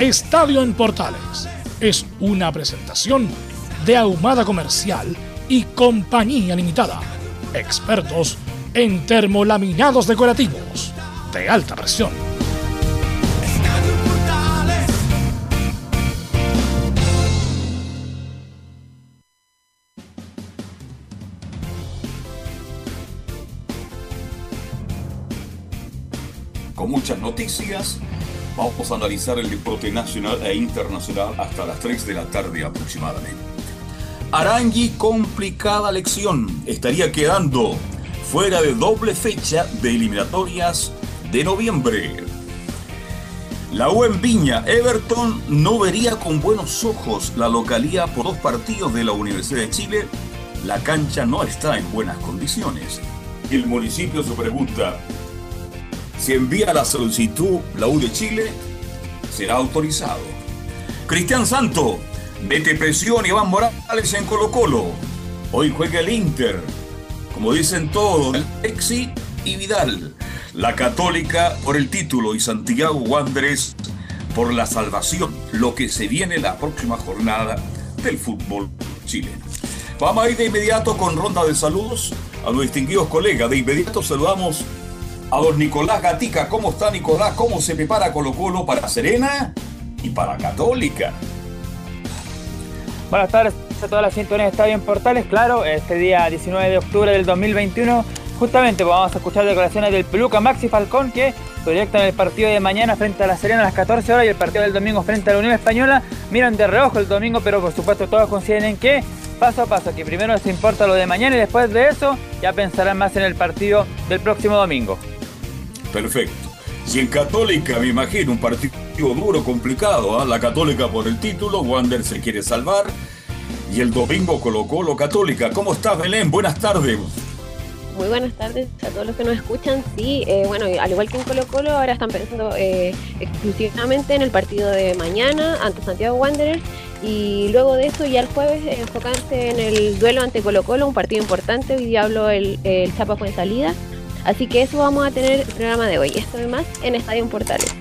Estadio en Portales es una presentación de Ahumada Comercial y Compañía Limitada. Expertos en termolaminados decorativos de alta presión. Con muchas noticias, vamos a analizar el deporte nacional e internacional hasta las 3 de la tarde aproximadamente. Arangui, complicada lección. Estaría quedando fuera de doble fecha de eliminatorias de noviembre. La U Viña, Everton no vería con buenos ojos la localía por dos partidos de la Universidad de Chile. La cancha no está en buenas condiciones. El municipio se pregunta, si envía la solicitud la U de Chile, será autorizado. Cristian Santo, mete presión Iván Morales en Colo Colo. Hoy juega el Inter como dicen todos, Exi y Vidal. La Católica por el título y Santiago Wanderers por la salvación. Lo que se viene la próxima jornada del fútbol chileno. Vamos a ir de inmediato con ronda de saludos a los distinguidos colegas. De inmediato saludamos a don Nicolás Gatica. ¿Cómo está Nicolás? ¿Cómo se prepara Colo Colo para Serena y para Católica? Buenas tardes a toda la sintonía de Estadio en Portales. Claro, este día 19 de octubre del 2021, justamente pues, vamos a escuchar declaraciones del Peluca Maxi Falcón que proyectan el partido de mañana frente a la Serena a las 14 horas y el partido del domingo frente a la Unión Española. Miran de reojo el domingo, pero por supuesto todos consideren que paso a paso, que primero les importa lo de mañana y después de eso ya pensarán más en el partido del próximo domingo. Perfecto. Si en Católica, me imagino, un partido duro, complicado, ¿ah? la Católica por el título, Wander se quiere salvar, y el domingo Colo Colo Católica. ¿Cómo estás, Belén? Buenas tardes. Muy buenas tardes a todos los que nos escuchan. Sí, eh, bueno, al igual que en Colo Colo, ahora están pensando eh, exclusivamente en el partido de mañana ante Santiago Wanderers y luego de eso ya el jueves enfocarse en el duelo ante Colo Colo, un partido importante. Hoy día habló el, el Chapa con salida. Así que eso vamos a tener el programa de hoy. Esto y más en Estadio Portales.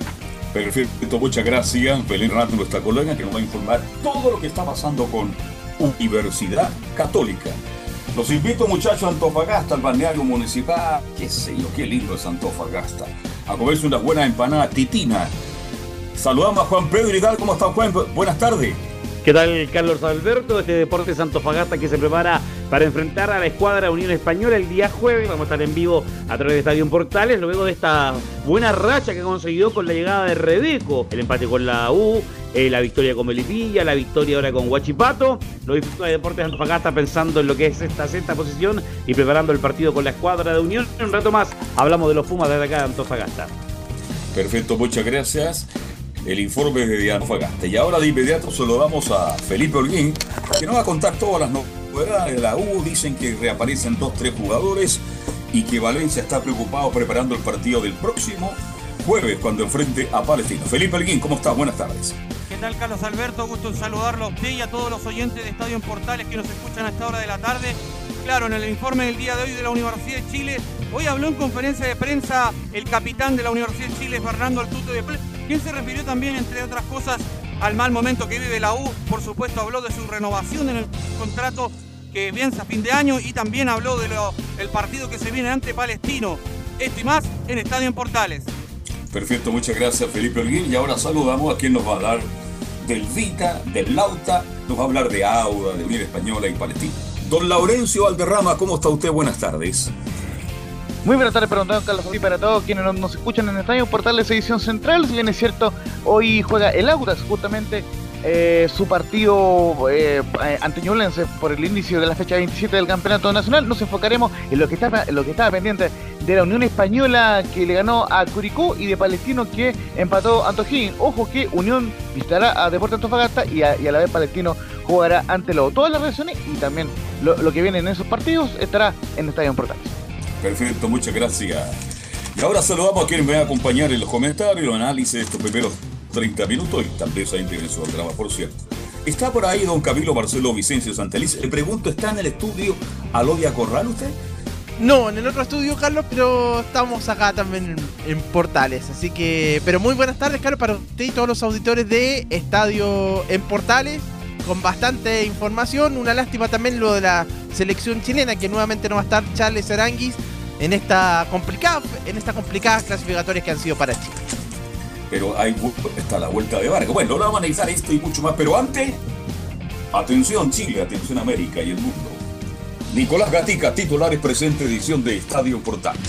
Perfecto, muchas gracias. Belén Rato, nuestra colega, que nos va a informar todo lo que está pasando con Universidad Católica. Los invito, muchachos, a Antofagasta, al balneario municipal. Qué sé qué lindo es Antofagasta. A comerse unas buenas empanadas titina. Saludamos a Juan Pedro Hidalgo. ¿Cómo está, Juan? Buenas tardes. ¿Qué tal, Carlos Alberto? Este Deporte Antofagasta que se prepara para enfrentar a la escuadra Unión Española el día jueves. Vamos a estar en vivo a través de Estadio Portales, luego de esta buena racha que ha conseguido con la llegada de Rebeco, el empate con la U, eh, la victoria con Melipilla, la victoria ahora con Huachipato. Los disfruta de Deportes Antofagasta pensando en lo que es esta sexta posición y preparando el partido con la escuadra de Unión. Un rato más hablamos de los Pumas desde acá de Antofagasta. Perfecto, muchas gracias. El informe de Antofagasta. Y ahora de inmediato se lo damos a Felipe Holguín, que nos va a contar todas las novedades de la U. Dicen que reaparecen dos, tres jugadores y que Valencia está preocupado preparando el partido del próximo jueves cuando enfrente a Palestino. Felipe Holguín, ¿cómo estás? Buenas tardes. ¿Qué tal, Carlos Alberto? Gusto en saludarlo a usted y a todos los oyentes de Estadio en Portales que nos escuchan a esta hora de la tarde. Claro, en el informe del día de hoy de la Universidad de Chile, hoy habló en conferencia de prensa el capitán de la Universidad de Chile, Fernando Altuto de Ple, quien se refirió también, entre otras cosas, al mal momento que vive la U. Por supuesto, habló de su renovación en el contrato que piensa a fin de año y también habló del partido que se viene ante Palestino. Esto y más en Estadio en Portales. Perfecto, muchas gracias Felipe Holguín. Y ahora saludamos a quien nos va a dar del Vita, del Lauta, nos va a hablar de Auda, de Unión Española y Palestina. Don Laurencio Alderrama, ¿cómo está usted? Buenas tardes. Muy buenas tardes para Carlos y para todos quienes nos, escuchan en Estadio Portales Edición Central. Si bien es cierto, hoy juega el Audas justamente eh, su partido eh, Ñublense por el inicio de la fecha 27 del Campeonato Nacional. Nos enfocaremos en lo que que estaba pendiente de la Unión Española que le ganó a Curicó y de Palestino que empató a Antojín. Ojo que Unión visitará a Deportes Antofagasta y a, la vez Palestino jugará ante Lobo. Todas las reacciones y también lo, que viene en esos partidos estará en Estadio Portales. Perfecto, muchas gracias. Y ahora saludamos a quien me va a acompañar en los comentarios, el análisis de estos primeros 30 minutos y vez ahí tiene su drama, por cierto. Está por ahí don Camilo Marcelo Vicencio Santeliz. Le pregunto, ¿está en el estudio Alodia Corral usted? No, en el otro estudio, Carlos, pero estamos acá también en, Portales. Así que, pero muy buenas tardes, Carlos, para usted y todos los auditores de Estadio en Portales, con bastante información. Una lástima también lo de la selección chilena, que nuevamente no va a estar Charles Aranguis en esta complicada, en estas complicadas clasificatorias que han sido para Chile. Pero hay está la vuelta de barco. Bueno, ahora vamos a analizar esto y mucho más. Pero antes, atención Chile, atención América y el mundo. Nicolás Gatica, titulares presente edición de Estadio Portales.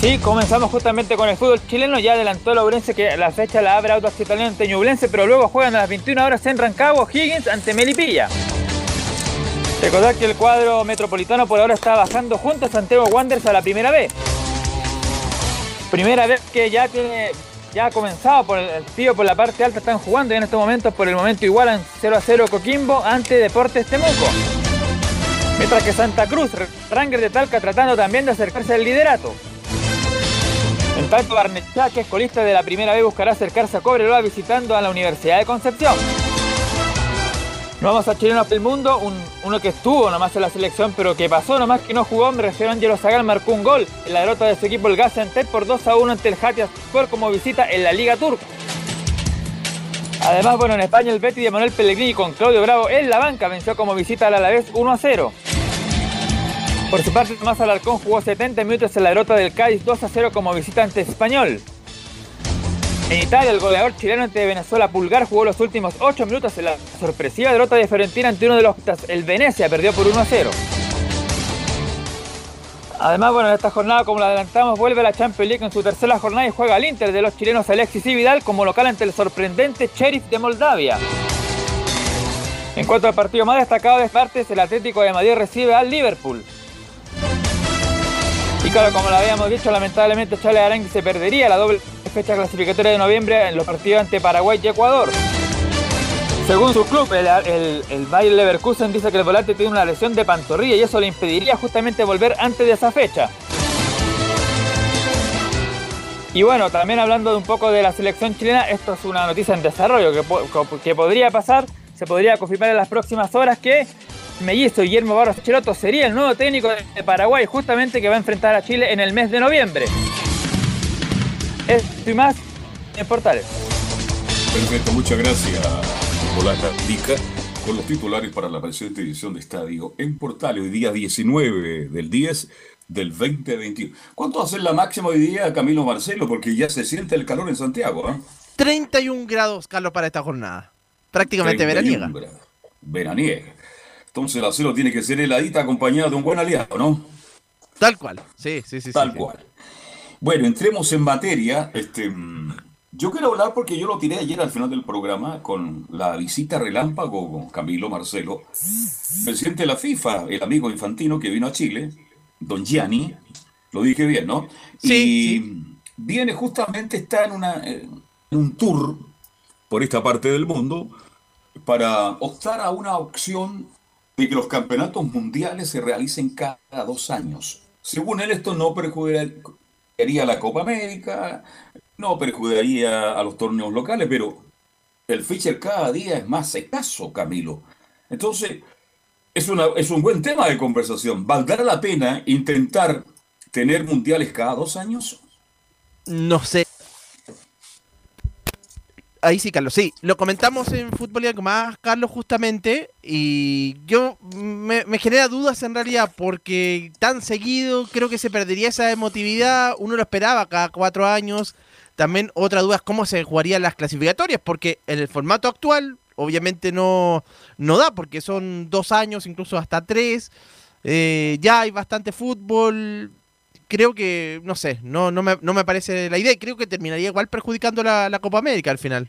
Sí, comenzamos justamente con el fútbol chileno. Ya adelantó Laurense que la fecha la abre Autos Italiano ante Ñublense, pero luego juegan a las 21 horas en Rancagua Higgins ante Melipilla. Recordar que el cuadro metropolitano por ahora está bajando junto a Santiago Wanderers a la primera vez. Primera vez que ya tiene ya ha comenzado por el tío por la parte alta están jugando y en estos momentos por el momento igualan 0 a 0 Coquimbo ante Deportes Temuco. Mientras que Santa Cruz, Ranger de Talca tratando también de acercarse al liderato. En tanto Barnechá, que es colista de la primera vez, buscará acercarse a Cobreloa visitando a la Universidad de Concepción. No vamos a chilenos del mundo, uno que estuvo nomás en la selección, pero que pasó nomás que no jugó. Me refiero a Angelo Zagal, marcó un gol en la derrota de su equipo, el Gaziantep, por 2 a 1 ante el Sport como visita en la Liga Turca. Además, bueno, en España el Betty de Manuel Pellegrini con Claudio Bravo en la banca venció como visita al Alavés 1 a 0. Por su parte, Tomás Alarcón jugó 70 minutos en la derrota del Cádiz 2 a 0 como visitante español. En Italia, el goleador chileno ante Venezuela Pulgar jugó los últimos 8 minutos en la sorpresiva derrota de Fiorentina ante uno de los el Venecia, perdió por 1 a 0. Además, bueno, en esta jornada, como lo adelantamos, vuelve la Champions League en su tercera jornada y juega al Inter de los chilenos Alexis y Vidal como local ante el sorprendente Sheriff de Moldavia. En cuanto al partido más destacado de partes, el Atlético de Madrid recibe al Liverpool. Y claro, como lo habíamos dicho, lamentablemente Charles Arangui se perdería la doble fecha clasificatoria de noviembre en los partidos ante Paraguay y Ecuador. Según su club, el, el, Bayer Leverkusen dice que el volante tiene una lesión de pantorrilla y eso le impediría justamente volver antes de esa fecha. Y bueno, también hablando de un poco de la selección chilena, esto es una noticia en desarrollo que, podría pasar, se podría confirmar en las próximas horas que Mellizo Guillermo Barros Cheloto sería el nuevo técnico de Paraguay, justamente que va a enfrentar a Chile en el mes de noviembre. Esto y más en Portales. Perfecto, muchas gracias, Nicolás Dica, con los titulares para la presente edición de Estadio en Portales, hoy día 19 del 10 del 2021. ¿Cuánto va a ser la máxima hoy día, Camilo Marcelo? Porque ya se siente el calor en Santiago. 31 ¿ah? grados, Carlos, para esta jornada. Prácticamente veraniega. Veraniega. Entonces la celo tiene que ser heladita acompañada de un buen aliado, ¿no? Tal cual, sí, sí, sí. Tal cual. Bueno, entremos en materia. Este, yo quiero hablar porque yo lo tiré ayer al final del programa con la visita relámpago con Camilo Marcelo, presidente de la FIFA, el amigo infantino que vino a Chile, don Gianni, lo dije bien, ¿no? Sí. Y viene justamente, está en, una, en un tour por esta parte del mundo para optar a una opción de que los campeonatos mundiales se realicen cada dos años. Según él, esto no perjudicaría la Copa América, no perjudicaría a los torneos locales, pero el Fischer cada día es más escaso, Camilo. Entonces, es, una, es un buen tema de conversación. ¿Valdrá la pena intentar tener mundiales cada dos años? No sé. Ahí sí, Carlos, sí. Lo comentamos en Fútbol y más, Carlos, justamente. Y yo me, genera dudas en realidad porque tan seguido creo que se perdería esa emotividad. Uno lo esperaba cada cuatro años. también otra duda es cómo se jugarían las clasificatorias, porque en el formato actual obviamente no, no da, porque son dos años, incluso hasta tres. Eh, ya hay bastante fútbol. Creo que, no sé, no, no, me, no me parece la idea creo que terminaría igual perjudicando la, la Copa América al final.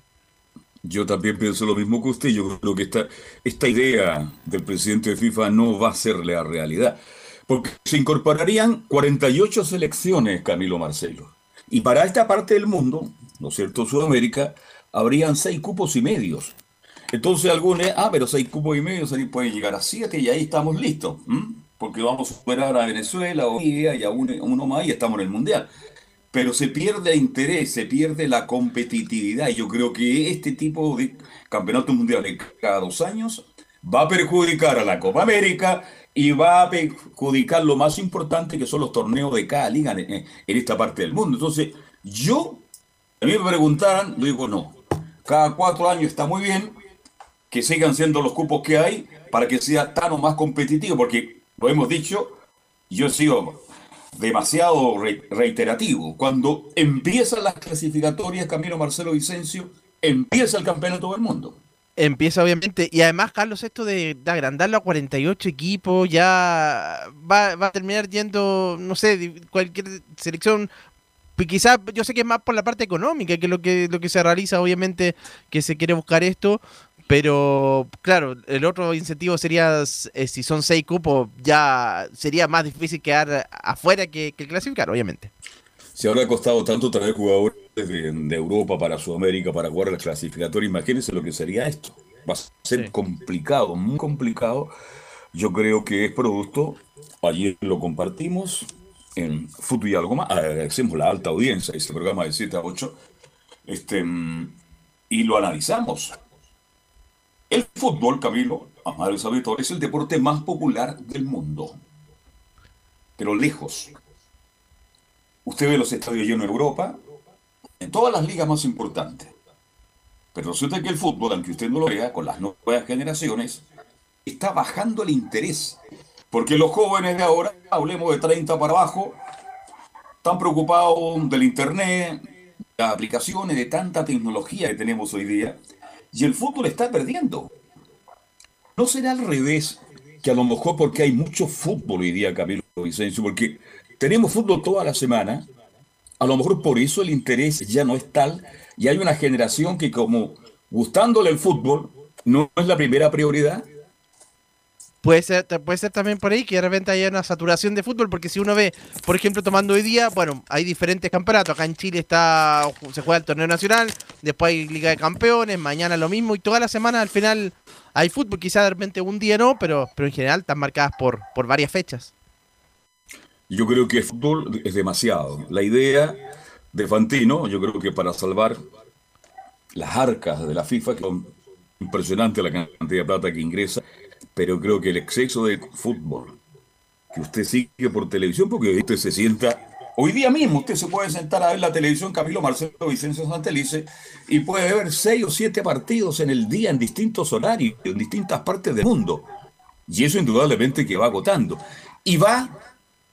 Yo también pienso lo mismo que usted. Yo creo que esta, esta idea del presidente de FIFA no va a ser la realidad. Porque se incorporarían 48 selecciones, Camilo Marcelo. Y para esta parte del mundo, ¿no es cierto? Sudamérica, habrían seis cupos y medios. Entonces algunos, ah, pero seis cupos y medios pueden llegar a siete y ahí estamos listos. Porque vamos a superar a Venezuela o y a uno más y estamos en el Mundial pero se pierde el interés, se pierde la competitividad. Y yo creo que este tipo de campeonatos mundiales cada dos años va a perjudicar a la Copa América y va a perjudicar lo más importante que son los torneos de cada liga en, esta parte del mundo. Entonces, yo, a mí me preguntaran, yo digo no. Cada cuatro años está muy bien que sigan siendo los cupos que hay para que sea tan o más competitivo, porque lo hemos dicho, yo sigo demasiado reiterativo. Cuando empiezan las clasificatorias, Camilo Marcelo Vicencio, empieza el campeonato del mundo. Empieza obviamente, y además Carlos, esto de, agrandarlo a 48 equipos ya va, va, a terminar yendo, no sé, cualquier selección quizás yo sé que es más por la parte económica que lo que lo que se realiza obviamente que se quiere buscar esto pero claro, el otro incentivo sería, eh, si son seis cupos, ya sería más difícil quedar afuera que, clasificar, obviamente. Si ahora ha costado tanto traer jugadores de, Europa para Sudamérica para jugar la clasificatoria, imagínense lo que sería esto. Va a ser complicado, muy complicado. Yo creo que es producto, ayer lo compartimos en Fútbol y algo más, agradecemos la alta audiencia, ese programa de 7 a 8, este, y lo analizamos fútbol, Camilo, amables auditores, es el deporte más popular del mundo. Pero lejos. Usted ve los estadios llenos en Europa, en todas las ligas más importantes. Pero resulta que el fútbol, aunque usted no lo vea, con las nuevas generaciones, está bajando el interés. Porque los jóvenes de ahora, hablemos de 30 para abajo, están preocupados del Internet, las aplicaciones, de tanta tecnología que tenemos hoy día, y el fútbol está perdiendo. ¿No será al revés que a lo mejor porque hay mucho fútbol hoy día, Camilo Vicencio, porque tenemos fútbol toda la semana, a lo mejor por eso el interés ya no es tal y hay una generación que como gustándole el fútbol no es la primera prioridad Puede ser, puede ser también por ahí que de repente haya una saturación de fútbol, porque si uno ve, por ejemplo, tomando hoy día, bueno, hay diferentes campeonatos. Acá en Chile está se juega el torneo nacional, después hay Liga de Campeones, mañana lo mismo, y toda la semana al final hay fútbol. Quizá de repente un día no, pero, pero en general están marcadas por, por varias fechas. Yo creo que el fútbol es demasiado. La idea de Fantino, yo creo que para salvar las arcas de la FIFA, que son impresionante la cantidad de plata que ingresa, pero creo que el exceso de fútbol que usted sigue por televisión, porque usted se sienta, hoy día mismo usted se puede sentar a ver la televisión Camilo Marcelo Vicencio Santelice y puede ver seis o siete partidos en el día en distintos horarios, en distintas partes del mundo. Y eso indudablemente que va agotando. Y va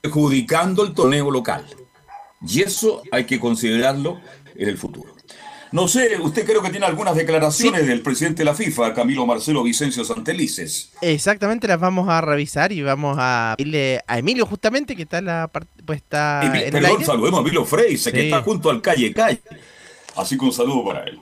perjudicando el torneo local. Y eso hay que considerarlo en el futuro. No sé, usted creo que tiene algunas declaraciones del presidente de la FIFA, Camilo Marcelo Vicencio Santelices. Exactamente, las vamos a revisar y vamos a pedirle a Emilio justamente, que está la pues está en Perdón, saludemos a Emilio Freise, que está junto al calle calle. Así que un saludo para él.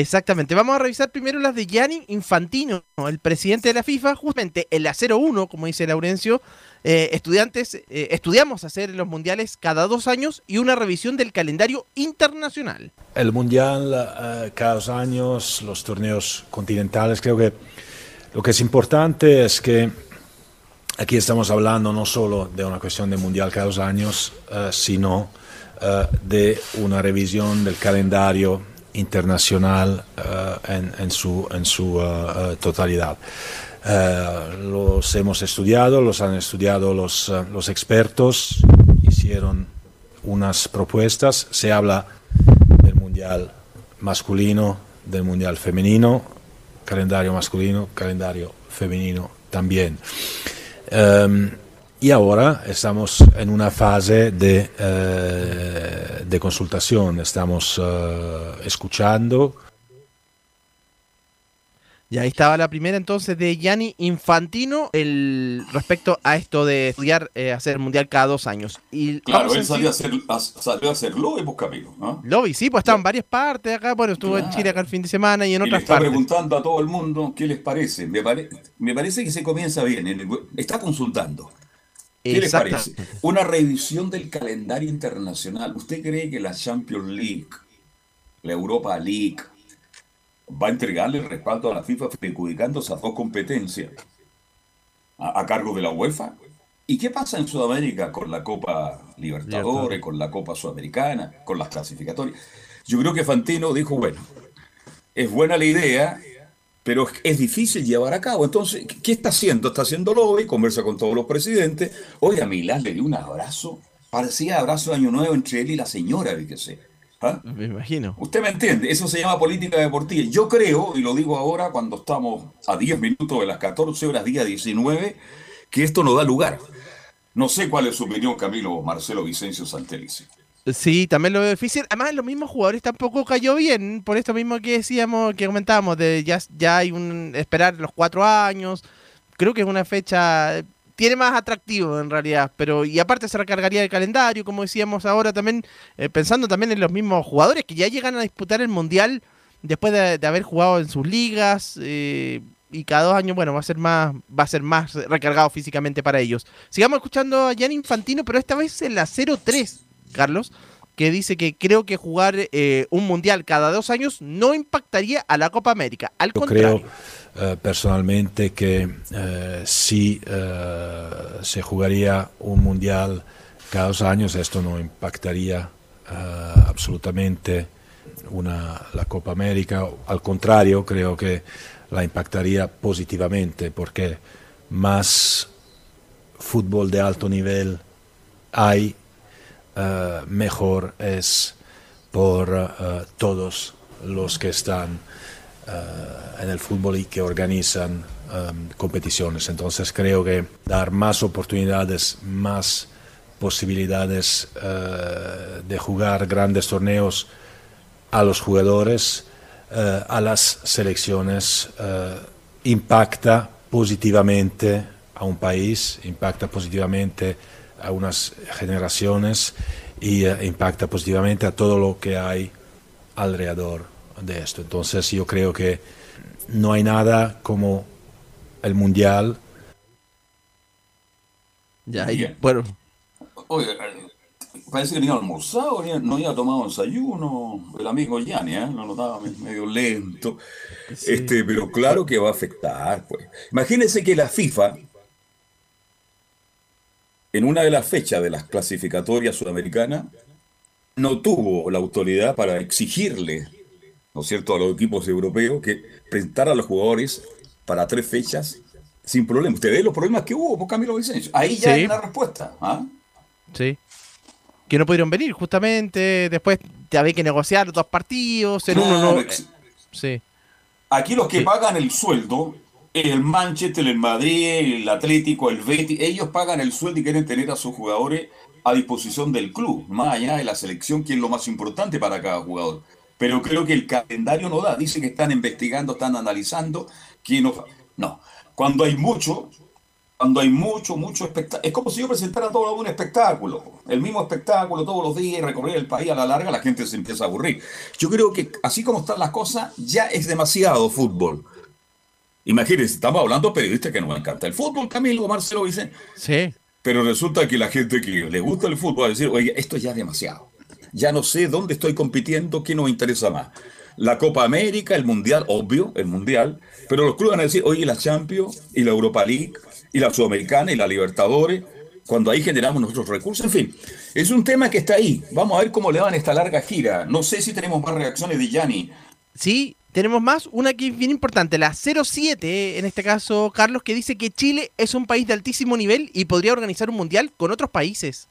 Exactamente. Vamos a revisar primero las de Gianni Infantino, el presidente de la FIFA, justamente el la 01, como dice Laurencio, eh, estudiantes, eh, estudiamos hacer los mundiales cada dos años y una revisión del calendario internacional. El mundial eh, cada dos años, los torneos continentales, creo que lo que es importante es que aquí estamos hablando no solo de una cuestión de mundial cada dos años, sino de una revisión del calendario internacional en, su, en su totalidad. Eh, los hemos estudiado, los han estudiado los, eh, los expertos, hicieron unas propuestas, se habla del mundial masculino, del mundial femenino, calendario masculino, calendario femenino también. Em, y ahora estamos en una fase de, eh, de consultación, estamos eh, escuchando. Y ahí estaba la primera entonces de Gianni Infantino el, respecto a esto de estudiar, eh, hacer el mundial cada dos años. Y Claro, él salió a hacer, a- salió a hacer lobby, pues Camilo. ¿ah? Lobby, sí, pues estaba en varias partes acá. Bueno, estuvo en Claro. Chile acá el fin de semana y en Y le otras está partes. preguntando a todo el mundo qué les parece. Me, pare- me parece que se comienza bien. en el- está consultando. ¿Qué les Exacto. parece? Una revisión del calendario internacional. ¿Usted cree que la Champions League, la Europa League, va a entregarle el respaldo a la FIFA perjudicando esas dos competencias a, a cargo de la UEFA? ¿Y qué pasa en Sudamérica con la Copa Libertadores, Libertadores. con la Copa Sudamericana, con las clasificatorias? Yo creo que Fantino dijo, bueno, es buena la idea, pero es- difícil llevar a cabo. Entonces, ¿qué- ¿qué está haciendo? Está haciendo lobby, conversa con todos los presidentes. Oye, a Milán le dio un abrazo, parecía abrazo de Año Nuevo entre él y la señora, fíjese. ¿Ah? Me imagino. Usted me entiende, eso se llama política deportiva. Yo creo, y lo digo ahora cuando estamos a 10 minutos de las 14 horas, día 19, que esto no da lugar. No sé cuál es su opinión, Camilo Marcelo Vicencio Santelice. Sí, también lo veo difícil. Además, los mismos jugadores tampoco cayó bien. Por esto mismo que decíamos, que comentábamos, de ya, ya hay un esperar los cuatro años. Creo que es una fecha. Tiene más atractivo en realidad, pero y aparte se recargaría el calendario, como decíamos ahora también, eh, pensando también en los mismos jugadores que ya llegan a disputar el mundial después de, haber jugado en sus ligas eh, y cada dos años, bueno, va a ser más, va a ser más recargado físicamente para ellos. Sigamos escuchando a Jan Infantino, pero esta vez en la 0-3, Carlos, que dice que creo que jugar eh, un mundial cada dos años no impactaría a la Copa América. Al Yo contrario. creo eh, personalmente que eh, si se jugaría un mundial cada dos años, esto no impactaría absolutamente una, la Copa América. Al contrario, creo que la impactaría positivamente porque más fútbol de alto nivel hay, eh, mejor es por eh, todos los que están eh, en el fútbol y que organizan em, competiciones. Entonces creo que dar más oportunidades, más posibilidades de jugar grandes torneos a los jugadores, a las selecciones, impacta positivamente a un país, impacta positivamente a unas generaciones y eh, impacta positivamente a todo lo que hay alrededor de esto. Entonces yo creo que no hay nada como el mundial. Ya, y, bueno, Oye, eh, parece que ni ha almorzado, ni, no había tomado desayuno. El amigo Yanni, ¿eh? Lo notaba me- medio lento. Este, pero claro que va a afectar, pues. Imagínense que la FIFA, en una de las fechas de las clasificatorias sudamericanas, no tuvo la autoridad para exigirle, ¿no es cierto?, a los equipos europeos que presentaran a los jugadores para tres fechas sin problema. Usted ve los problemas que hubo por Camilo Vicencio. Ahí ya Sí. hay una respuesta. ¿ah? sí. Que no pudieron venir, justamente. Después te había que negociar dos partidos. En uno Claro, no. Sí. Aquí los que Sí. pagan el sueldo, el Manchester, el Madrid, el Atlético, el Betis, ellos pagan el sueldo y quieren tener a sus jugadores a disposición del club, más allá de la selección, que es lo más importante para cada jugador. Pero creo que el calendario no da. Dice que están investigando, están analizando. Que no, no. Cuando hay mucho, cuando hay mucho, mucho espectáculo. Es como si yo presentara todo un espectáculo. El mismo espectáculo todos los días y recorrer el país a la larga, la gente se empieza a aburrir. Yo creo que así como están las cosas, ya es demasiado fútbol. Imagínense, estamos hablando de periodistas que nos encanta el fútbol, Camilo, Marcelo Vicente. Sí. Pero resulta que la gente que le gusta el fútbol va a decir, oye, esto ya es demasiado. Ya no sé dónde estoy compitiendo, qué nos interesa más. La Copa América, el Mundial, obvio, el Mundial. Pero los clubes van a decir, oye, la Champions y la Europa League y la Sudamericana y la Libertadores, cuando ahí generamos nuestros recursos. En fin, es un tema que está ahí. Vamos a ver cómo le van esta larga gira. No sé si tenemos más reacciones de Yanni. Sí, tenemos más. Una que es bien importante, la 07, en este caso, Carlos, que dice que Chile es un país de altísimo nivel y podría organizar un mundial con otros países.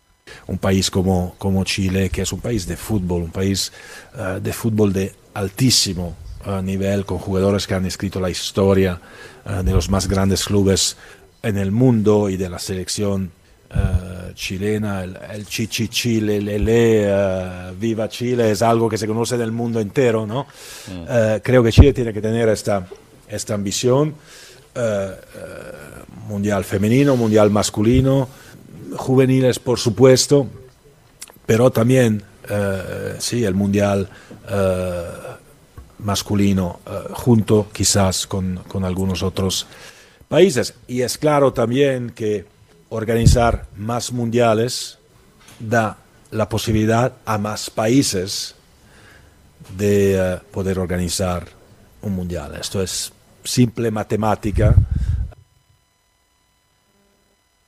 Un país como, como Chile, que es un país de fútbol, un país eh, de fútbol de altísimo eh, nivel, con jugadores que han escrito la historia eh, de los más grandes clubes en el mundo y de la selección eh, chilena, el, el Chichi Chile, Lele, eh, Viva Chile, es algo que se conoce del mundo entero, ¿no? Eh, creo que Chile tiene que tener esta, esta ambición, eh, mundial femenino, mundial masculino, juveniles por supuesto, pero también, sí, el mundial masculino, junto quizás con, con algunos otros países. Y es claro también que organizar más mundiales da la posibilidad a más países de eh, poder organizar un mundial. Esto es simple matemática.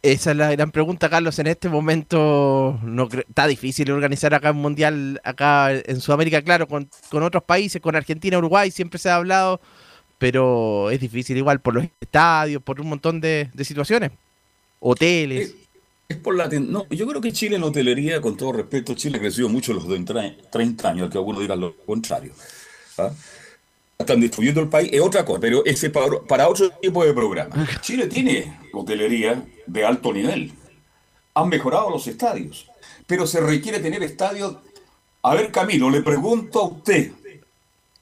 Esa es la gran pregunta, Carlos. En este momento no está difícil organizar acá un mundial acá en Sudamérica, claro, con, otros países, con Argentina, Uruguay, siempre se ha hablado, pero es difícil igual por los estadios, por un montón de situaciones. Hoteles. Es por la no, yo creo que Chile en hotelería, con todo respeto, Chile ha crecido mucho en los de tre- 30 años, que algunos digan lo contrario. ¿ah? Están destruyendo el país, es otra cosa, pero ese para, para otro tipo de programa. Chile tiene hotelería de alto nivel. Han mejorado los estadios, pero se requiere tener estadios. A ver, Camilo, le pregunto a usted,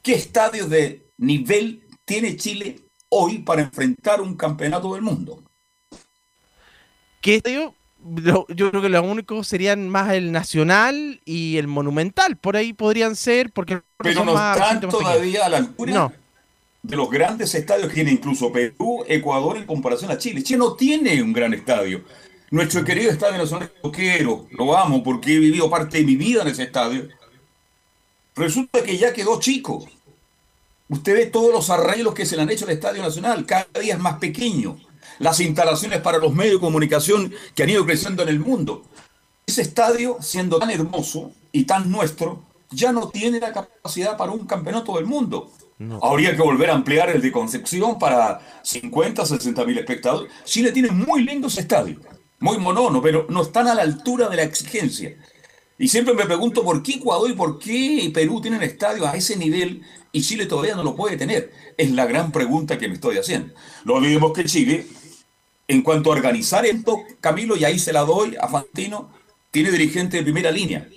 ¿qué estadios de nivel tiene Chile hoy para enfrentar un campeonato del mundo? ¿Qué estadio? Lo- Yo creo que los únicos serían más el Nacional y el Monumental. Por ahí podrían ser, porque Pero no más están todavía a la altura No. de los grandes estadios que tiene incluso Perú, Ecuador en comparación a Chile. Chile no tiene un gran estadio. Nuestro querido Estadio Nacional lo quiero, lo amo porque he vivido parte de mi vida en ese estadio. Resulta que ya quedó chico. Usted ve todos los arreglos que se le han hecho al Estadio Nacional, cada día es más pequeño. Las instalaciones para los medios de comunicación que han ido creciendo en el mundo. Ese estadio, siendo tan hermoso y tan nuestro, ya no tiene la capacidad para un campeonato del mundo. Habría que volver a ampliar el de Concepción para 50, 60 mil espectadores. Chile tiene muy lindos estadios, muy monono, pero no están a la altura de la exigencia. Y siempre me pregunto por qué Ecuador y por qué Perú tienen estadios a ese nivel y Chile todavía no lo puede tener. Es la gran pregunta que me estoy haciendo. No olvidemos que Chile, en cuanto a organizar esto, Camilo, y ahí se la doy a Fantino, tiene dirigente de primera línea.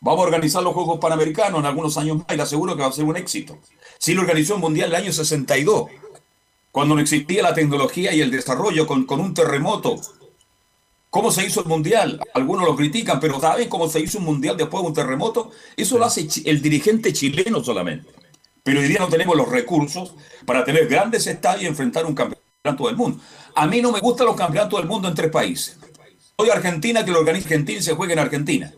Vamos a organizar los Juegos Panamericanos en algunos años más y le aseguro que va a ser un éxito. Chile organizó un Mundial el año 62, cuando no existía la tecnología y el desarrollo con, con un terremoto. ¿Cómo se hizo el mundial? Algunos lo critican, pero ¿saben cómo se hizo un mundial después de un terremoto? Eso lo hace el dirigente chileno solamente. Pero hoy día no tenemos los recursos para tener grandes estadios y enfrentar un campeonato del mundo. A mí no me gustan los campeonatos del mundo en tres países. Soy Argentina, que lo organiza Argentina y se juegue en Argentina.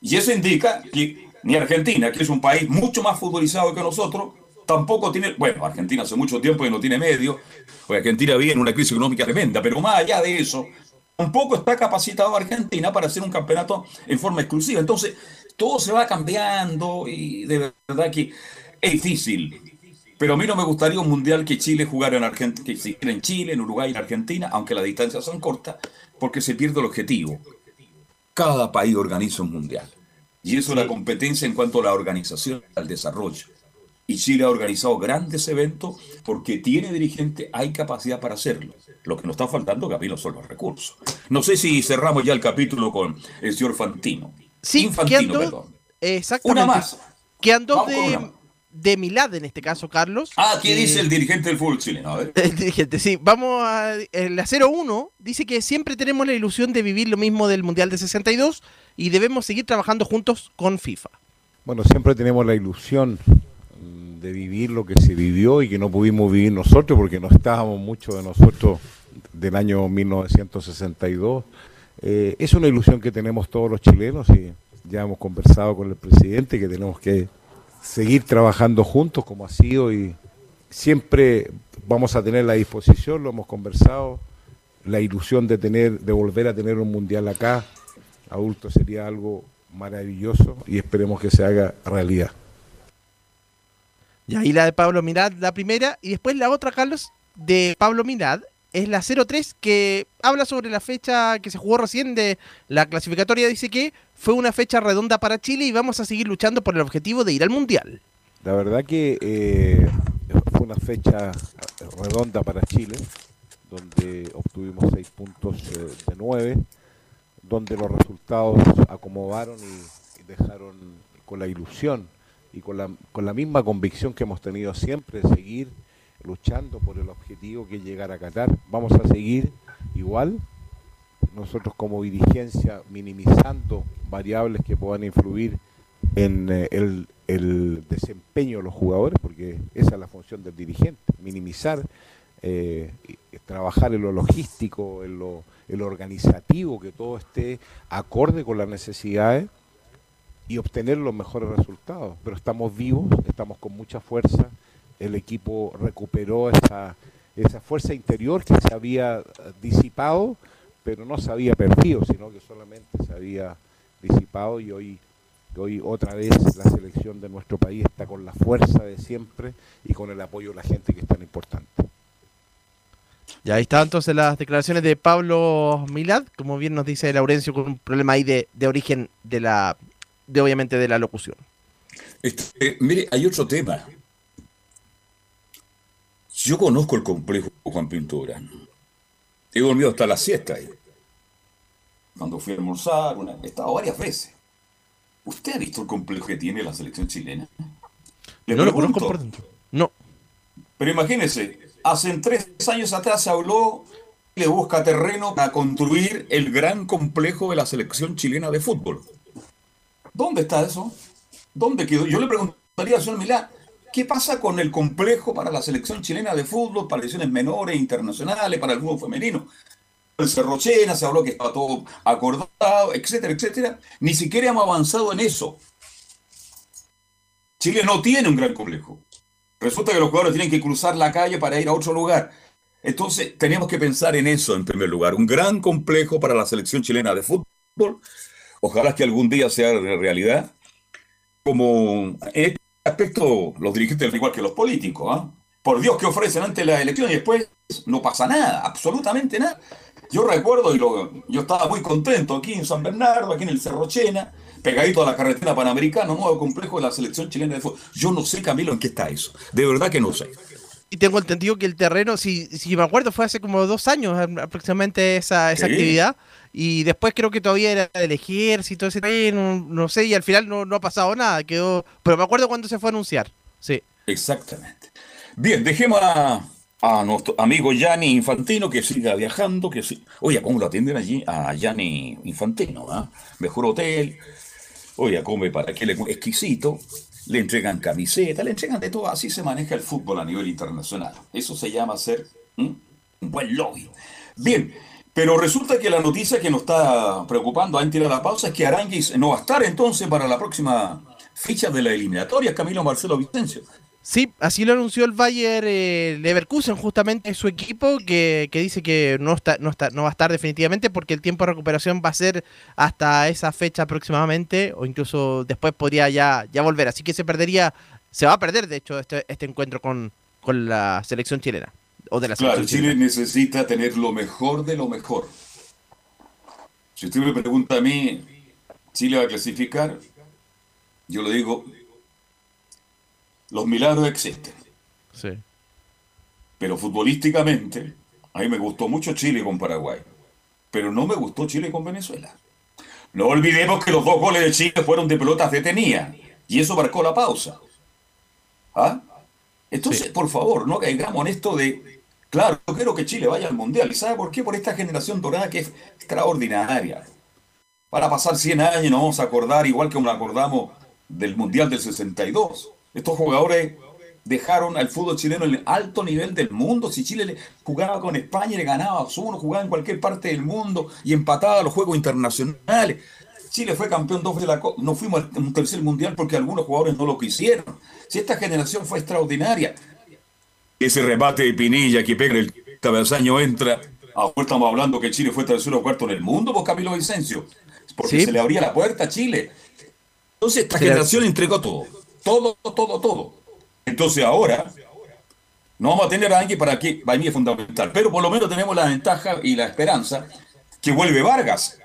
Y eso indica que ni Argentina, que es un país mucho más futbolizado que nosotros, tampoco tiene, bueno, Argentina hace mucho tiempo que no tiene medio, Argentina vive en una crisis económica tremenda, pero más allá de eso, tampoco está capacitado Argentina para hacer un campeonato en forma exclusiva. Entonces, todo se va cambiando y de verdad que es difícil. Pero a mí no me gustaría un mundial que Chile jugara en Argentina, que se en Chile, en Uruguay, en Argentina, aunque las distancias son cortas, porque se pierde el objetivo. Cada país organiza un mundial. Y eso es la competencia en cuanto a la organización, al desarrollo. Y Chile ha organizado grandes eventos porque tiene dirigente, hay capacidad para hacerlo. Lo que nos está faltando, Camilo, son los recursos. No sé si cerramos ya el capítulo con el señor Fantino. Sí, Infantino, quedan dos- perdón. Exactamente. Una más. Quedan dos de. De Milad en este caso, Carlos. Ah, ¿qué Eh, dice el dirigente del fútbol chileno? A ver. El dirigente, sí. Vamos a. El 01 dice que siempre tenemos la ilusión de vivir lo mismo del Mundial de 62 y debemos seguir trabajando juntos con FIFA. Bueno, siempre tenemos la ilusión de vivir lo que se vivió y que no pudimos vivir nosotros porque no estábamos muchos de nosotros del año 1962. Eh, es una ilusión que tenemos todos los chilenos y ya hemos conversado con el presidente que tenemos que seguir trabajando juntos como ha sido y siempre vamos a tener la disposición, lo hemos conversado, la ilusión de tener, de volver a tener un mundial acá, adulto sería algo maravilloso y esperemos que se haga realidad. Y ahí la de Pablo Mirad, la primera, y después la otra, Carlos, de Pablo Mirad, es la 03, que habla sobre la fecha que se jugó recién de la clasificatoria. Dice que fue una fecha redonda para Chile y vamos a seguir luchando por el objetivo de ir al Mundial. La verdad que eh, fue una fecha redonda para Chile, donde obtuvimos tuvimos seis puntos eh, de nueve, donde los resultados acomodaron y, y dejaron con la ilusión y con la, con la misma convicción que hemos tenido siempre de seguir luchando por el objetivo que es llegar a Qatar. Vamos a seguir igual, nosotros como dirigencia minimizando variables que puedan influir en eh, el, desempeño de los jugadores, porque esa es la función del dirigente, minimizar, eh, trabajar en lo logístico, en lo, en lo organizativo, que todo esté acorde con las necesidades y obtener los mejores resultados. Pero estamos vivos, estamos con mucha fuerza, el equipo recuperó esa, esa fuerza interior que se había eh, disipado, pero no se había perdido, sino que solamente se había disipado y hoy, hoy otra vez la selección de nuestro país está con la fuerza de siempre y con el apoyo de la gente que es tan importante. Ya ahí está entonces las declaraciones de Pablo Milad, como bien nos dice Laurencio, con un problema ahí de, de origen de la, de obviamente de la locución. Este, mire, hay otro tema. Yo conozco el complejo Juan Pintura. He dormido hasta la siesta ahí. Cuando fui a almorzar, una, he estado varias veces. ¿Usted ha visto el complejo que tiene la selección chilena? Le no lo conozco por dentro. No. Pero imagínense, hace tres años atrás se habló le busca terreno para construir el gran complejo de la selección chilena de fútbol. ¿Dónde está eso? ¿Dónde quedó? Yo le preguntaría al señor Milá, ¿qué pasa con el complejo para la selección chilena de fútbol, para lesiones menores, internacionales, para el fútbol femenino? El Cerrochena se habló que estaba todo acordado, etcétera, etcétera. Ni siquiera hemos avanzado en eso. Chile no tiene un gran complejo. Resulta que los jugadores tienen que cruzar la calle para ir a otro lugar. Entonces, tenemos que pensar en eso en primer lugar. Un gran complejo para la selección chilena de fútbol. Ojalá que algún día sea realidad. Como en aspecto, los dirigentes, igual que los políticos, ¿ah? por Dios que ofrecen antes la elección y después no pasa nada, absolutamente nada. Yo recuerdo, y lo- yo estaba muy contento aquí en San Bernardo, aquí en el Cerro Chena, pegadito a la carretera panamericana, nuevo complejo de la selección chilena de fútbol. Yo no sé, Camilo, en qué está eso. De verdad que no sé. Y tengo entendido que el terreno, si, si me acuerdo, fue hace como dos años aproximadamente esa, esa Sí. actividad. Y después creo que todavía era del ejército, ese terreno, no sé, y al final no, no ha pasado nada. quedó Pero me acuerdo cuando se fue a anunciar. Sí. Exactamente. Bien, dejemos a, a nuestro amigo Gianni Infantino que siga viajando. Que sí. Oye, ¿cómo lo atienden allí a Gianni Infantino? ah? Mejor hotel. Oye, come para que le exquisito. Le entregan camiseta, le entregan de todo. Así se maneja el fútbol a nivel internacional. Eso se llama ser un buen lobby. Bien, pero resulta que la noticia que nos está preocupando antes de la pausa es que Aranguis no va a estar entonces para la próxima ficha de la eliminatoria, Camilo Marcelo Vicencio. Sí, así lo anunció el Bayer eh, Leverkusen, justamente su equipo, que, que dice que no está, no está, no va a estar definitivamente porque el tiempo de recuperación va a ser hasta esa fecha aproximadamente, o incluso después podría ya, ya volver. Así que se perdería, se va a perder de hecho este, este encuentro con, con la selección chilena. O de la Claro, selección Chile chilena. necesita tener lo mejor de lo mejor. Si usted me pregunta a mí, ¿Chile va a clasificar? Yo le digo, los milagros existen, Sí. pero futbolísticamente, a mí me gustó mucho Chile con Paraguay, pero no me gustó Chile con Venezuela. No olvidemos que los dos goles de Chile fueron de pelotas detenidas, y eso marcó la pausa. ¿Ah? Entonces, por favor, no caigamos en esto de, claro, yo quiero que Chile vaya al Mundial. ¿Y sabe por qué? Por esta generación dorada que es extraordinaria. Para pasar 100 años nos vamos a acordar, igual que nos acordamos del Mundial del 62. Estos jugadores dejaron al fútbol chileno en el alto nivel del mundo. Si Chile le jugaba con España y le ganaba 2-1, jugaba en cualquier parte del mundo y empataba los juegos internacionales. Chile fue campeón dos veces de la Copa. No fuimos a un tercer mundial porque algunos jugadores no lo quisieron. Si esta generación fue extraordinaria. Ese remate de Pinilla que pega el cabezaño entra. Ahora estamos hablando que Chile fue tercero o cuarto en el mundo, vos Camilo Vicencio. Porque Sí. se le abría la puerta a Chile. Entonces esta Sí. generación entregó todo. Todo, todo, todo. Entonces ahora no vamos a tener a alguien para que para mí es fundamental. Pero por lo menos tenemos la ventaja y la esperanza que vuelve Vargas,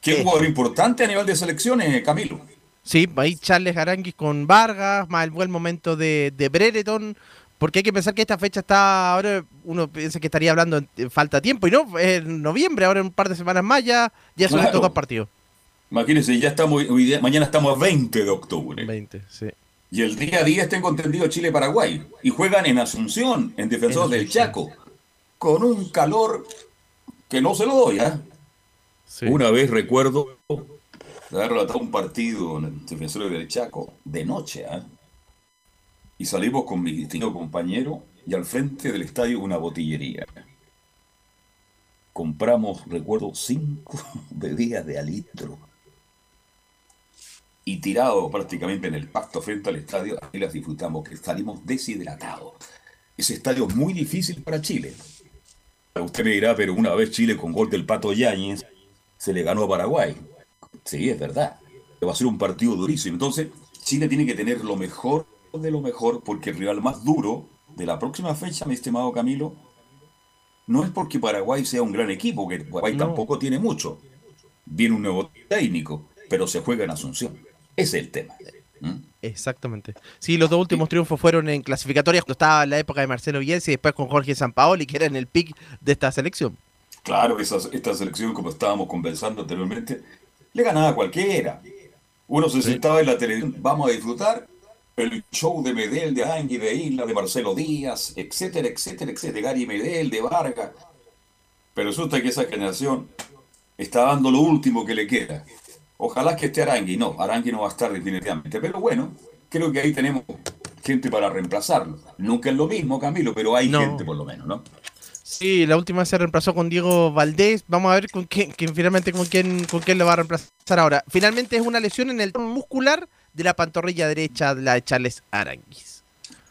que es un jugador importante a nivel de selecciones, Camilo. Sí, ahí Charles Aranguis con Vargas, más el buen momento de, de Brereton, Porque hay que pensar que esta fecha está, ahora uno piensa que estaría hablando en, falta tiempo, y no, es en noviembre, ahora en un par de semanas más ya, ya son Claro. estos dos partidos. Imagínense, ya estamos, hoy día- mañana estamos a 20 de octubre. 20, sí. Y el día a día tengo entendido Chile-Paraguay. Y juegan en Asunción, en Defensor En del. Chaco. Con un calor que no se lo doy, sí. Una vez recuerdo haber relatado un partido en el Defensor del Chaco de noche, ¿ah? Y salimos con mi distinguido compañero y al frente del estadio una botillería. Compramos, recuerdo, cinco bebidas de a litro. Y tirado prácticamente en el pasto frente al estadio, ahí las disfrutamos, que salimos deshidratados. Ese estadio es muy difícil para Chile. Usted me dirá, pero una vez Chile con gol del Pato Yáñez se le ganó a Paraguay. Sí, es verdad. Va a ser un partido durísimo. Entonces, Chile tiene que tener lo mejor de lo mejor, porque el rival más duro de la próxima fecha, mi estimado Camilo, no es porque Paraguay sea un gran equipo, que Paraguay No. tampoco tiene mucho. Viene un nuevo técnico, pero se juega en Asunción. Ese es el tema. ¿Mm? Exactamente. Sí, los dos últimos triunfos fueron en clasificatorias cuando estaba en la época de Marcelo Bielsa y después con Jorge Sampaoli, que era en el pick de esta selección. Claro, esa, esta selección, como estábamos conversando anteriormente, le ganaba a cualquiera. Uno se sentaba en la televisión, vamos a disfrutar el show de Medel, de Ángel, de Isla, de Marcelo Díaz, etcétera, etcétera, etcétera, Gary Medel, de Vargas. Pero resulta que esa generación está dando lo último que le queda. Ojalá que esté Arangui, no, Arangui no va a estar definitivamente. Pero bueno, creo que ahí tenemos gente para reemplazarlo. Nunca es lo mismo, Camilo, pero hay No. gente por lo menos, ¿no? Sí, la última se reemplazó con Diego Valdés. Vamos a ver con quién, quién finalmente con quién, con quién lo va a reemplazar ahora. Finalmente es una lesión en el tono muscular de la pantorrilla derecha de la de Charles Aranguis.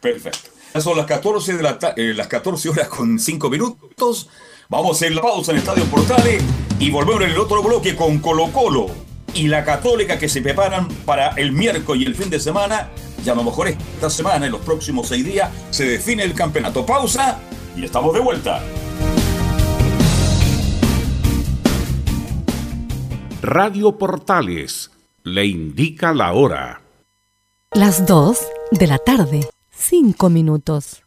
Perfecto. Ya son las 14, de la eh, las 14 horas con 5 minutos. Vamos a hacer la pausa en Estadio Portales y volvemos en el otro bloque con Colo Colo y la Católica que se preparan para el miércoles y el fin de semana. Ya a lo mejor esta semana, en los próximos seis días, se define el campeonato. Pausa y estamos de vuelta. Radio Portales le indica la hora. Las 2 de la tarde, 5 minutos.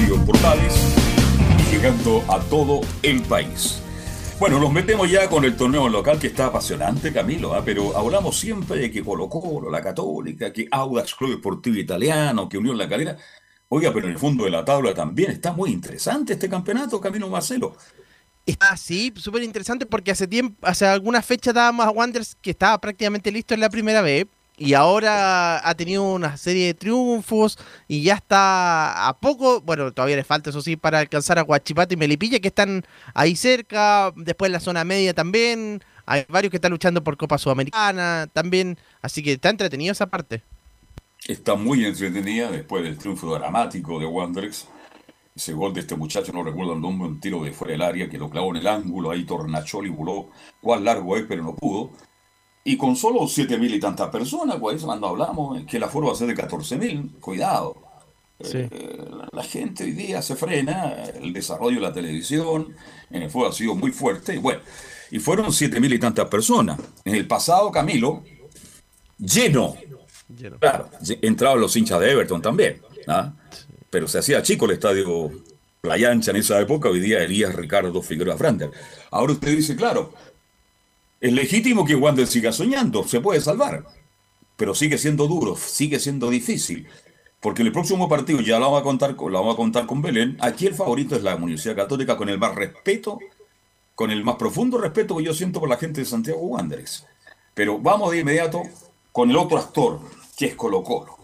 Estadio Portales y llegando a todo el país. Bueno, nos metemos ya con el torneo local que está apasionante, Camilo, ¿ah? pero hablamos siempre de que Colo Colo, la Católica, que Audax Club Deportivo Italiano, que Unión La Calera. Oiga, pero en el fondo de la tabla también está muy interesante este campeonato, Camilo Marcelo. Ah, sí, súper interesante porque hace tiempo, hace algunas fechas dábamos a Wanderers que estaba prácticamente listo en la primera vez y ahora ha tenido una serie de triunfos y ya está a poco, bueno, todavía le falta eso sí para alcanzar a Guachipata y Melipilla que están ahí cerca, después la zona media también, hay varios que están luchando por Copa Sudamericana también, así que está entretenido esa parte. Está muy entretenida después del triunfo dramático de Wanderers. Ese gol de este muchacho, no recuerdo el nombre, un tiro de fuera del área que lo clavó en el ángulo, ahí Tornacholi voló, cuál largo es, pero no pudo. Y con solo siete mil y tantas personas, pues cuando hablamos, que la forma va a ser de 14 mil, cuidado. Eh, la gente hoy día se frena, el desarrollo de la televisión en el fútbol ha sido muy fuerte. Y bueno, y fueron siete mil y tantas personas. En el pasado, Camilo, lleno. Claro, entraban los hinchas de Everton también. ¿ah? Pero se hacía chico el estadio Playa Ancha en esa época, hoy día Elías Ricardo Figueroa Frander. Ahora usted dice, claro, es legítimo que Wander siga soñando, se puede salvar, pero sigue siendo duro, sigue siendo difícil. Porque el próximo partido, ya lo vamos a contar, lo vamos a contar con Belén, aquí el favorito es la Universidad Católica con el más respeto, con el más profundo respeto que yo siento por la gente de Santiago Wanderers. Pero vamos de inmediato con el otro actor, que es Colo Colo.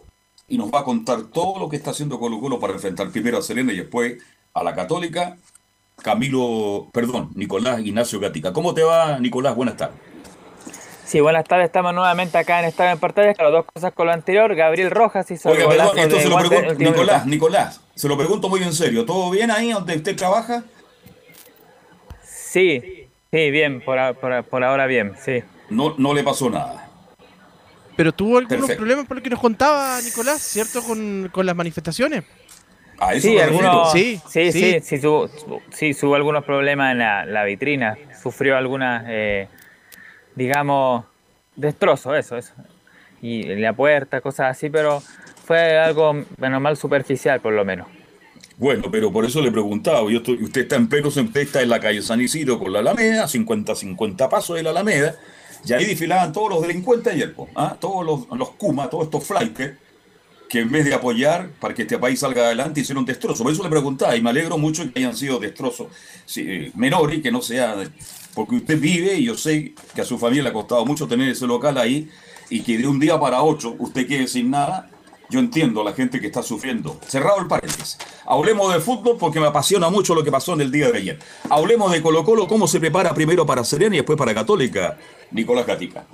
Y nos va a contar todo lo que está haciendo Colo Colo para enfrentar primero a Serena y después a la Católica Camilo, perdón, Nicolás Ignacio Gatica. ¿Cómo te va, Nicolás? Buenas tardes. Sí, buenas tardes. Estamos nuevamente acá en Estadio en. Claro, dos cosas con lo anterior. Gabriel Rojas hizo Oiga, perdón, esto se lo pregunto, Nicolás, Nicolás, se lo pregunto muy en serio. ¿Todo bien ahí donde usted trabaja? Sí, sí, bien, por, ahora bien, sí. No, no le pasó nada. Pero tuvo algunos problemas por lo que nos contaba Nicolás, ¿cierto? Con, con las manifestaciones sí, algunos, sí, sí, sí, sí, sí, tuvo algunos problemas en la, vitrina, sufrió algunas, eh, digamos, destrozos, eso, eso. Y en la puerta, cosas así, pero fue algo, menos mal, superficial, por lo menos. Bueno, pero por eso le preguntaba, yo usted está en Perú, usted está en la calle San Isidro con la Alameda, 50-50 pasos de la Alameda, y ahí desfilaban todos los delincuentes ayer, ¿ah? todos los, los Kuma, todos estos flighters, que en vez de apoyar para que este país salga adelante hicieron destrozos. Por eso le preguntaba y me alegro mucho que hayan sido destrozos sí, menores, que no sea, porque usted vive y yo sé que a su familia le ha costado mucho tener ese local ahí y que de un día para otro usted quede sin nada. Yo entiendo a la gente que está sufriendo. Cerrado el paréntesis. Hablemos de fútbol porque me apasiona mucho lo que pasó en el día de ayer. Hablemos de Colo Colo, cómo se prepara primero para Serena y después para Católica. Nicolás Gatica.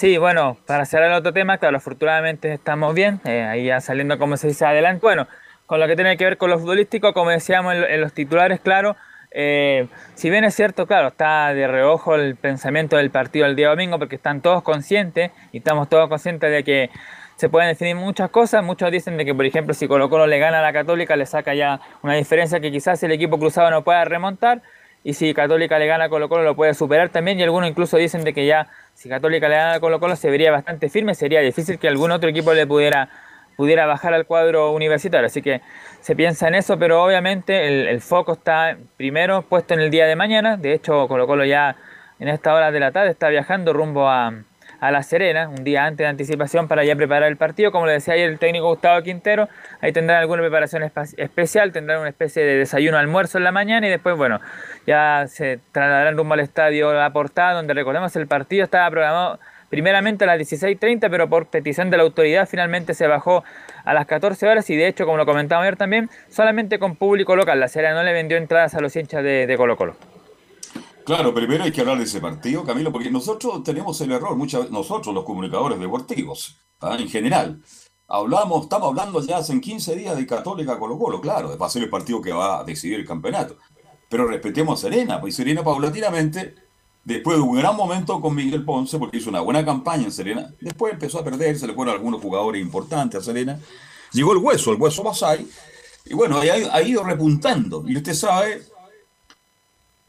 Sí, bueno, para cerrar el otro tema, claro, afortunadamente estamos bien, eh, ahí ya saliendo como se dice adelante. Bueno, con lo que tiene que ver con lo futbolístico, como decíamos en, los titulares, claro, eh, si bien es cierto, claro, está de reojo el pensamiento del partido del día domingo, porque están todos conscientes y estamos todos conscientes de que se pueden definir muchas cosas. Muchos dicen de que, por ejemplo, si Colo Colo le gana a la Católica, le saca ya una diferencia que quizás el equipo cruzado no pueda remontar. Y si Católica le gana a Colo Colo, lo puede superar también. Y algunos incluso dicen de que ya si Católica le gana a Colo Colo se vería bastante firme, sería difícil que algún otro equipo le pudiera, pudiera bajar al cuadro universitario. Así que se piensa en eso, pero obviamente el, foco está primero puesto en el día de mañana. De hecho, Colo Colo ya en esta hora de la tarde está viajando rumbo a, a La Serena, un día antes de anticipación para ya preparar el partido. Como le decía ayer el técnico Gustavo Quintero, ahí tendrán alguna preparación especial, tendrán una especie de desayuno almuerzo en la mañana y después, bueno, ya se trasladarán rumbo al estadio La Portada, donde recordemos el partido estaba programado primeramente a las 16.30, pero por petición de la autoridad finalmente se bajó a las 14 horas y de hecho, como lo comentaba ayer también, solamente con público local. La Serena no le vendió entradas a los hinchas de, de Colo Colo. Claro, primero hay que hablar de ese partido, Camilo, porque nosotros tenemos el error, muchas, nosotros los comunicadores deportivos, ¿ah? en general. Hablamos, estamos hablando ya hace 15 días de Católica Colo Colo, claro, va a ser el partido que va a decidir el campeonato. Pero respetemos a Serena, pues Serena paulatinamente, después de un gran momento con Miguel Ponce, porque hizo una buena campaña en Serena, después empezó a perder, se le fueron algunos jugadores importantes a Serena, llegó el hueso, el hueso Basay, y bueno, ha ido repuntando. Y usted sabe,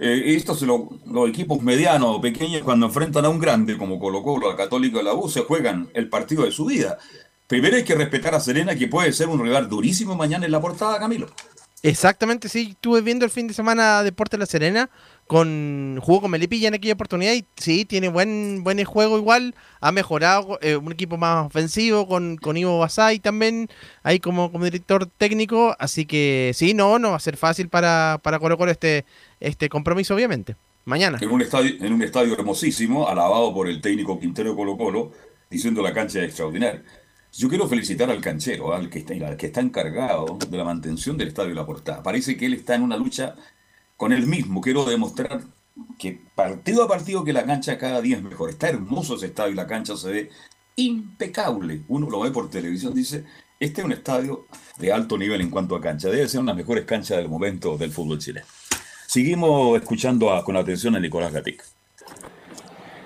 eh, estos los equipos medianos o pequeños cuando enfrentan a un grande como Colo Colo, a Católico de la U, se juegan el partido de su vida. Primero hay que respetar a Serena, que puede ser un rival durísimo mañana en la portada, Camilo. Exactamente, sí. Estuve viendo el fin de semana Deporte La Serena. Con, jugó con Melipilla en aquella oportunidad y sí, tiene buen buen juego igual. Ha mejorado, eh, un equipo más ofensivo con, con Ivo Basay también, ahí como, como director técnico. Así que sí, no, no va a ser fácil para, para Colo Colo este, este compromiso, obviamente. Mañana. En un, estadio, en un estadio hermosísimo, alabado por el técnico Quintero Colo Colo, diciendo la cancha es extraordinaria. Yo quiero felicitar al canchero, al que, está, que está encargado de la mantención del estadio La Portada. Parece que él está en una lucha con él mismo. Quiero demostrar que partido a partido que la cancha cada día es mejor. Está hermoso ese estadio y la cancha se ve impecable. Uno lo ve por televisión, dice, este es un estadio de alto nivel en cuanto a cancha. Debe ser una de las mejores canchas del momento del fútbol chileno. Seguimos escuchando a, con atención a Nicolás Gatica.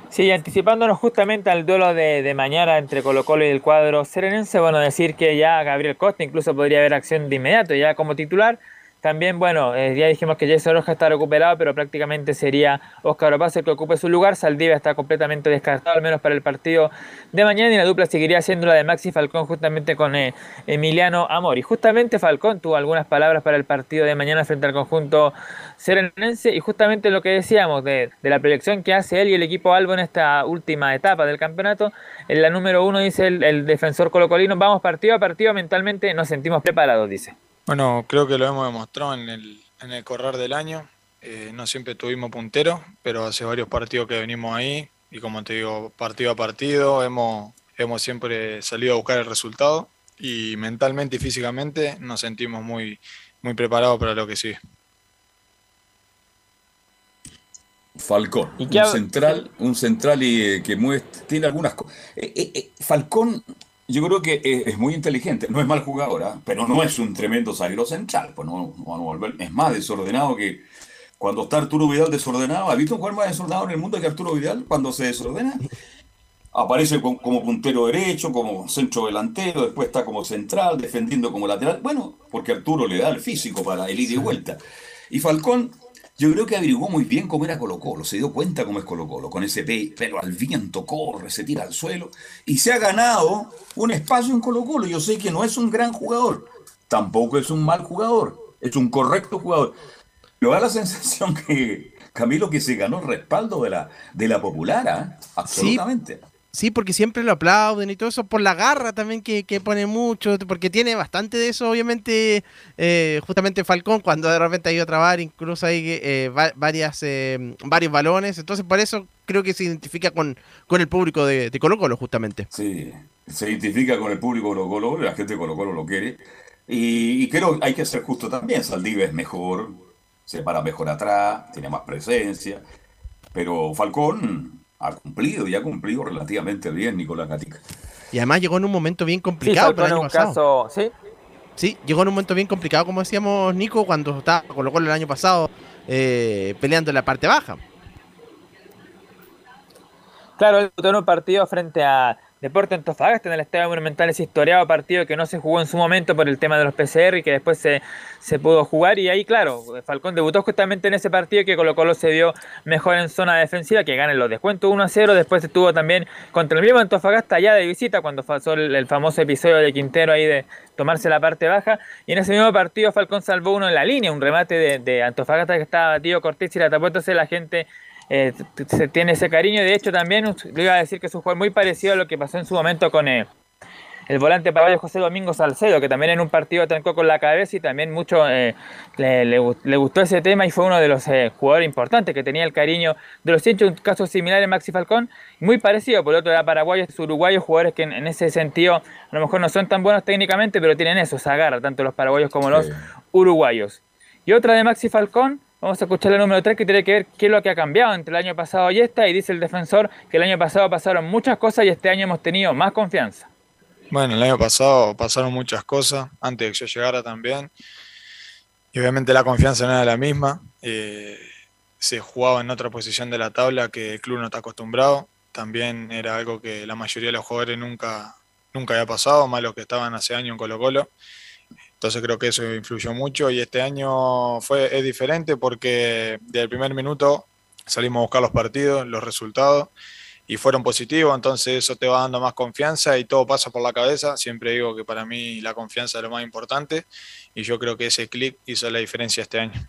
Sí, anticipándonos justamente al duelo de, de, mañana entre Colo Colo y el cuadro serenense, bueno, decir que ya Gabriel Costa incluso podría haber acción de inmediato ya como titular. También, bueno, eh, ya dijimos que Jason Rojas está recuperado, pero prácticamente sería Oscar Opazo el que ocupe su lugar. Saldivia está completamente descartado, al menos para el partido de mañana, y la dupla seguiría siendo la de Maxi Falcón justamente con eh, Emiliano Amor. Y justamente Falcón tuvo algunas palabras para el partido de mañana frente al conjunto serenense, y justamente lo que decíamos de, de la proyección que hace él y el equipo Albo en esta última etapa del campeonato. En la número uno dice el, el defensor colocolino, vamos partido a partido, mentalmente nos sentimos preparados, dice. Bueno, creo que lo hemos demostrado en el, en el correr del año. Eh, no siempre tuvimos punteros, pero hace varios partidos que venimos ahí y como te digo, partido a partido hemos, hemos siempre salido a buscar el resultado y mentalmente y físicamente nos sentimos muy, muy preparados para lo que sigue. Falcón, un central, un central y, que muestra, tiene algunas cosas. Eh, eh, Falcón yo creo que es muy inteligente, no es mal jugador, ¿eh? pero no es un tremendo zaguero central, pues no, no, volver. es más desordenado que cuando está Arturo Vidal desordenado. ¿Has visto un jugador más desordenado en el mundo que Arturo Vidal cuando se desordena? Aparece como puntero derecho, como centro delantero, después está como central, defendiendo como lateral. Bueno, porque Arturo le da el físico para el ida y vuelta. Y Falcón yo creo que averiguó muy bien cómo era Colo Colo, se dio cuenta cómo es Colo Colo, con ese pelo al viento, corre, se tira al suelo, y se ha ganado un espacio en Colo Colo. Yo sé que no es un gran jugador, tampoco es un mal jugador, es un correcto jugador. Pero da la sensación que, Camilo, que se ganó el respaldo de la, de la popular, ¿eh? absolutamente. Sí, porque siempre lo aplauden y todo eso, por la garra también que, que pone mucho, porque tiene bastante de eso, obviamente, eh, justamente Falcón, cuando de repente ha ido a trabar, incluso hay eh, varias, eh, varios balones, entonces por eso creo que se identifica con, con el público de, de Colo Colo, justamente. Sí, se identifica con el público de Colo Colo, la gente de Colo Colo lo quiere, y, y creo hay que ser justo también, Saldiva es mejor, se para mejor atrás, tiene más presencia, pero Falcón ha cumplido y ha cumplido relativamente bien Nicolás Gatica. Y además llegó en un momento bien complicado. Sí, en un caso, ¿sí? Sí, llegó en un momento bien complicado, como decíamos Nico, cuando estaba con lo el año pasado eh, peleando en la parte baja. Claro, en un partido frente a Deporte Antofagasta en el Estadio Monumental ese historiado partido que no se jugó en su momento por el tema de los PCR y que después se, se pudo jugar. Y ahí claro, Falcón debutó justamente en ese partido que Colo Colo se vio mejor en zona defensiva, que gana los descuentos 1 a 0, después estuvo también contra el mismo Antofagasta allá de visita cuando pasó el, famoso episodio de Quintero ahí de tomarse la parte baja. Y en ese mismo partido Falcón salvó uno en la línea, un remate de, de Antofagasta que estaba batido Cortés y la tapó, entonces la gente eh, se tiene ese cariño. De hecho, también le iba a decir que es un jugador muy parecido a lo que pasó en su momento con eh, el volante paraguayo José Domingo Salcedo, que también en un partido trancó con la cabeza y también mucho eh, le, le, gustó ese tema y fue uno de los eh, jugadores importantes que tenía el cariño de los hinchas. Un caso similar en Maxi Falcón, muy parecido, por el otro era paraguayo, uruguayos, jugadores que en, en, ese sentido a lo mejor no son tan buenos técnicamente, pero tienen eso, se agarra tanto los paraguayos como sí. los uruguayos. Y otra de Maxi Falcón, Vamos a escuchar el número 3 que tiene que ver qué es lo que ha cambiado entre el año pasado y esta. Y dice el defensor que el año pasado pasaron muchas cosas y este año hemos tenido más confianza. Bueno, el año pasado pasaron muchas cosas, antes de que yo llegara también. Y obviamente la confianza no era la misma. Eh, se jugaba en otra posición de la tabla que el club no está acostumbrado. También era algo que la mayoría de los jugadores nunca, nunca había pasado, más los que estaban hace años en Colo Colo. Entonces creo que eso influyó mucho y este año fue, es diferente porque desde el primer minuto salimos a buscar los partidos, los resultados y fueron positivos, entonces eso te va dando más confianza y todo pasa por la cabeza. Siempre digo que para mí la confianza es lo más importante y yo creo que ese clic hizo la diferencia este año.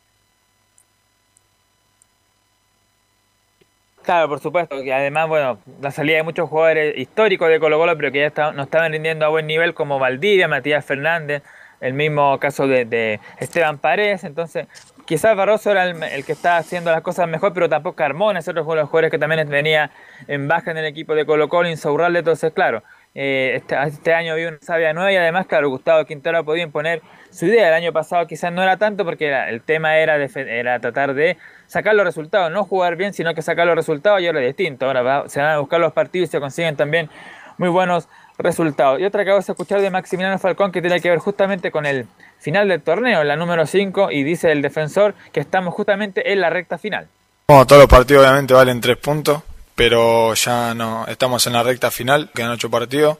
Claro, por supuesto, que además, bueno, la salida de muchos jugadores históricos de Colo Colo, pero que ya está- no estaban rindiendo a buen nivel, como Valdivia, Matías Fernández, el mismo caso de, de Esteban Paredes, entonces quizás Barroso era el, que estaba haciendo las cosas mejor, pero tampoco Carmona, es otro de los jugadores que también venía en baja en el equipo de Colo Colo, Insaurralde, entonces claro, eh, este, este año había una sabia nueva y además, claro, Gustavo Quintero podido imponer su idea. El año pasado quizás no era tanto porque el tema era, defe- era tratar de sacar los resultados, no jugar bien, sino que sacar los resultados y ahora es distinto. Ahora va- se van a buscar los partidos y se consiguen también muy buenos resultados. Y otra que vamos a escuchar de Maximiliano Falcón que tiene que ver justamente con el final del torneo, la número 5, y dice el defensor que estamos justamente en la recta final. Bueno, todos los partidos obviamente valen tres puntos, pero ya no estamos en la recta final, quedan ocho partidos